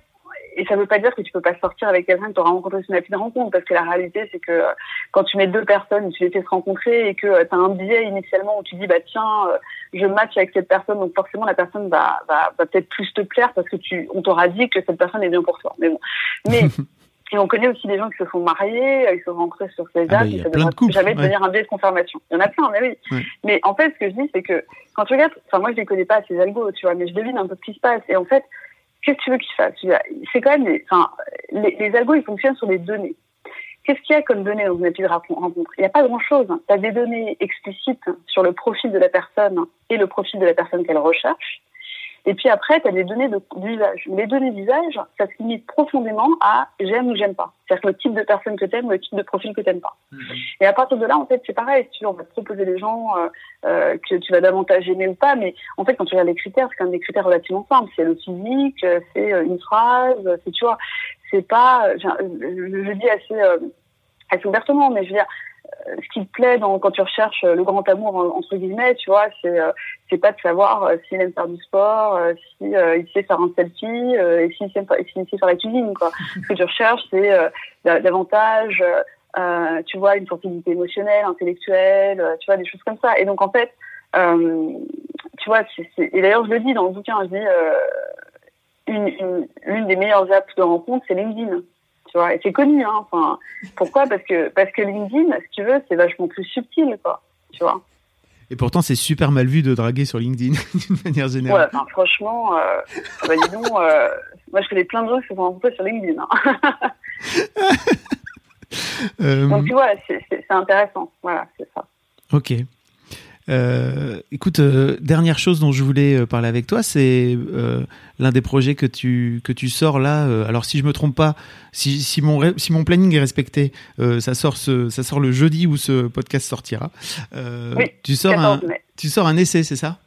et ça ne veut pas dire que tu peux pas sortir avec quelqu'un que tu auras rencontré sur une appli de rencontre, parce que la réalité, c'est que euh, quand tu mets deux personnes, tu les fais se rencontrer et que euh, tu as un biais initialement où tu dis, bah tiens, euh, je match avec cette personne, donc forcément la personne va, va, va peut-être plus te plaire parce que tu, on t'aura dit que cette personne est bien pour toi. Mais bon, mais et on connaît aussi des gens qui se sont mariés, ils se sont rencontrés sur ces ah apps, et ça ne jamais devenir un biais de confirmation. Il y en a plein, mais oui. Mais en fait, ce que je dis, c'est que quand tu regardes, enfin moi je les connais pas ces algos, tu vois, mais je devine un peu ce qui se passe. Et en fait, Qu'est-ce que tu veux qu'ils fassent C'est quand même, les, les algos, ils fonctionnent sur des données. Qu'est-ce qu'il y a comme données dans une appli de rencontre? Il n'y a pas grand-chose. Tu as des données explicites sur le profil de la personne et le profil de la personne qu'elle recherche. Et puis après, tu as des données d'usage. Les données d'usage, ça se limite profondément à j'aime ou j'aime pas. C'est-à-dire le type de personne que tu aimes, le type de profil que tu n'aimes pas. Mhm. Et à partir de là, en fait, c'est pareil. Si on va te proposer des gens euh, euh, que tu vas davantage aimer ou pas, mais en fait, quand tu regardes les critères, c'est quand même des critères relativement simples. C'est le physique, c'est euh, une phrase, c'est, tu vois, c'est pas, je, je, dis assez assez ouvertement, mais je veux dire, euh, ce qui te plaît quand tu recherches le grand amour entre guillemets, tu vois, c'est c'est pas de savoir s'il aime faire du sport, si il sait faire un selfie, et s'il sait, faire la cuisine, quoi. ce que tu recherches, c'est davantage, tu vois, une sensibilité émotionnelle, intellectuelle, tu vois, des choses comme ça. Et donc en fait, tu vois, et d'ailleurs je le dis dans le bouquin, je dis une, une, des meilleures apps de rencontre, c'est LinkedIn. Tu vois, et c'est connu, hein. Enfin, pourquoi? Parce que parce que LinkedIn, si tu veux, c'est vachement plus subtil, quoi. Tu vois. Et pourtant, c'est super mal vu de draguer sur LinkedIn, d'une manière générale. Ouais, franchement, euh, bah, dis donc, euh, moi je connais plein de gens qui se sont rencontrés sur LinkedIn. Hein. euh... Donc tu vois, c'est intéressant. Voilà, c'est ça. Ok. Euh, écoute, euh, dernière chose dont je voulais euh, parler avec toi, c'est l'un des projets que tu que tu sors là. alors si je me trompe pas, si, si mon si mon planning est respecté, ça sort ce, ça sort le jeudi où ce podcast sortira. oui, tu sors un tu sors un essai, c'est ça?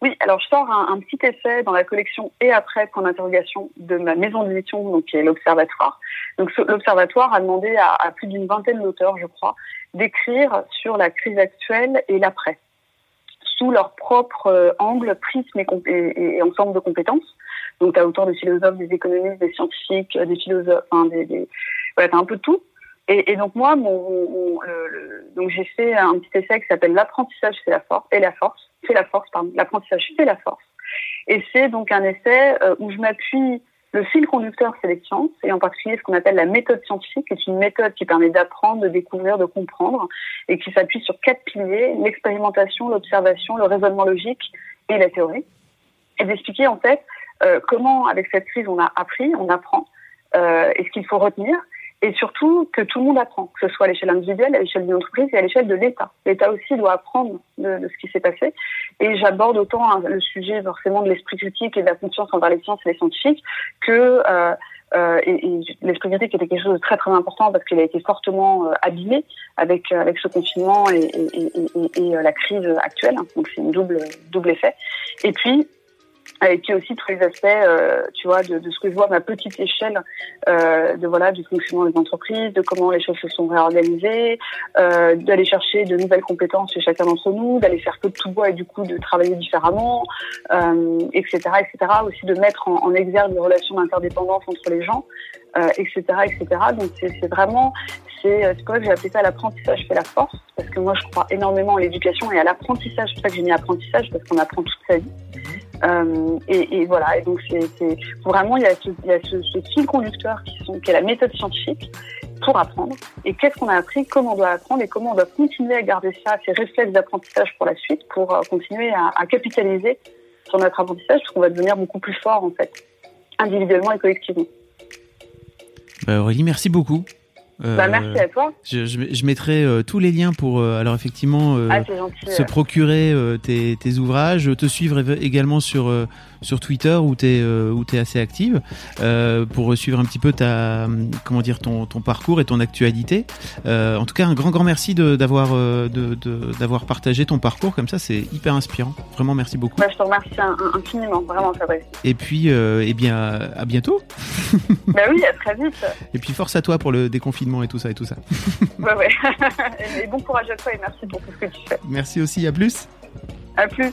Oui, alors je sors un, petit essai dans la collection et après point d'interrogation de ma maison d'édition, donc qui est l'Observatoire. Donc l'Observatoire a demandé à, à plus d'une vingtaine d'auteurs, je crois, d'écrire sur la crise actuelle et l'après, sous leur propre euh, angle, prisme et, et, ensemble de compétences. Donc, tu as autant des philosophes, des économistes, des scientifiques, des philosophes, enfin, des, des... voilà, tu un peu tout. Et, et, donc moi, mon, le, donc j'ai fait un petit essai qui s'appelle l'apprentissage c'est la force et la force, c'est la force pardon, l'apprentissage c'est la force. Et c'est donc un essai euh, où je m'appuie le fil conducteur, c'est les sciences, et en particulier ce qu'on appelle la méthode scientifique, qui est une méthode qui permet d'apprendre, de découvrir, de comprendre, et qui s'appuie sur quatre piliers, l'expérimentation, l'observation, le raisonnement logique et la théorie, et d'expliquer en fait euh, comment, avec cette crise, on a appris, on apprend, euh, et ce qu'il faut retenir, et surtout que tout le monde apprend, que ce soit à l'échelle individuelle, à l'échelle d'une entreprise et à l'échelle de l'État. L'État aussi doit apprendre de, de ce qui s'est passé. Et j'aborde autant hein, le sujet forcément de l'esprit critique et de la confiance envers les sciences et les scientifiques que euh, euh, et, et l'esprit critique était quelque chose de très très important parce qu'il a été fortement euh, abîmé avec euh, avec ce confinement et, et, euh, la crise actuelle. Donc c'est une double double effet. Et puis et puis aussi tous les aspects, euh, tu vois, de, de, ce que je vois à ma petite échelle, euh, de voilà, du fonctionnement des entreprises, de comment les choses se sont réorganisées, euh, d'aller chercher de nouvelles compétences chez chacun d'entre nous, d'aller faire que de tout bois et du coup de travailler différemment, euh, etc., etc. Aussi de mettre en, en exergue les relations d'interdépendance entre les gens, etc., euh, etc. Donc c'est vraiment c'est pour ça que j'ai appelé ça l'apprentissage fait la force, parce que moi je crois énormément à l'éducation et à l'apprentissage. C'est pour ça que j'ai mis apprentissage, parce qu'on apprend toute sa vie. Euh, et, voilà, et donc vraiment il y a ce, fil conducteur qui, est la méthode scientifique pour apprendre. Et qu'est-ce qu'on a appris, comment on doit apprendre et comment on doit continuer à garder ça, ces réflexes d'apprentissage pour la suite, pour euh, continuer à, à, capitaliser sur notre apprentissage, parce qu'on va devenir beaucoup plus fort en fait, individuellement et collectivement. Bah Aurélie, merci beaucoup. Bah, merci à toi. Je, je, je mettrai euh, tous les liens pour euh, alors effectivement euh, ah, gentil, se procurer tes, tes, ouvrages, te suivre également sur sur Twitter où tu es, euh, es assez active euh, pour suivre un petit peu ta, comment dire, ton, ton parcours et ton actualité. Euh, en tout cas, un grand, grand merci d'avoir de, de, de, d'avoir partagé ton parcours comme ça. C'est hyper inspirant. Vraiment, merci beaucoup. Bah, je te remercie infiniment, vraiment, Fabrice. Et puis, eh bien, à bientôt. bah oui, à très vite. Et puis, force à toi pour le déconfinement et tout ça et tout ça. ouais, ouais. et bon courage à toi et merci pour tout ce que tu fais. Merci aussi. À plus. À plus.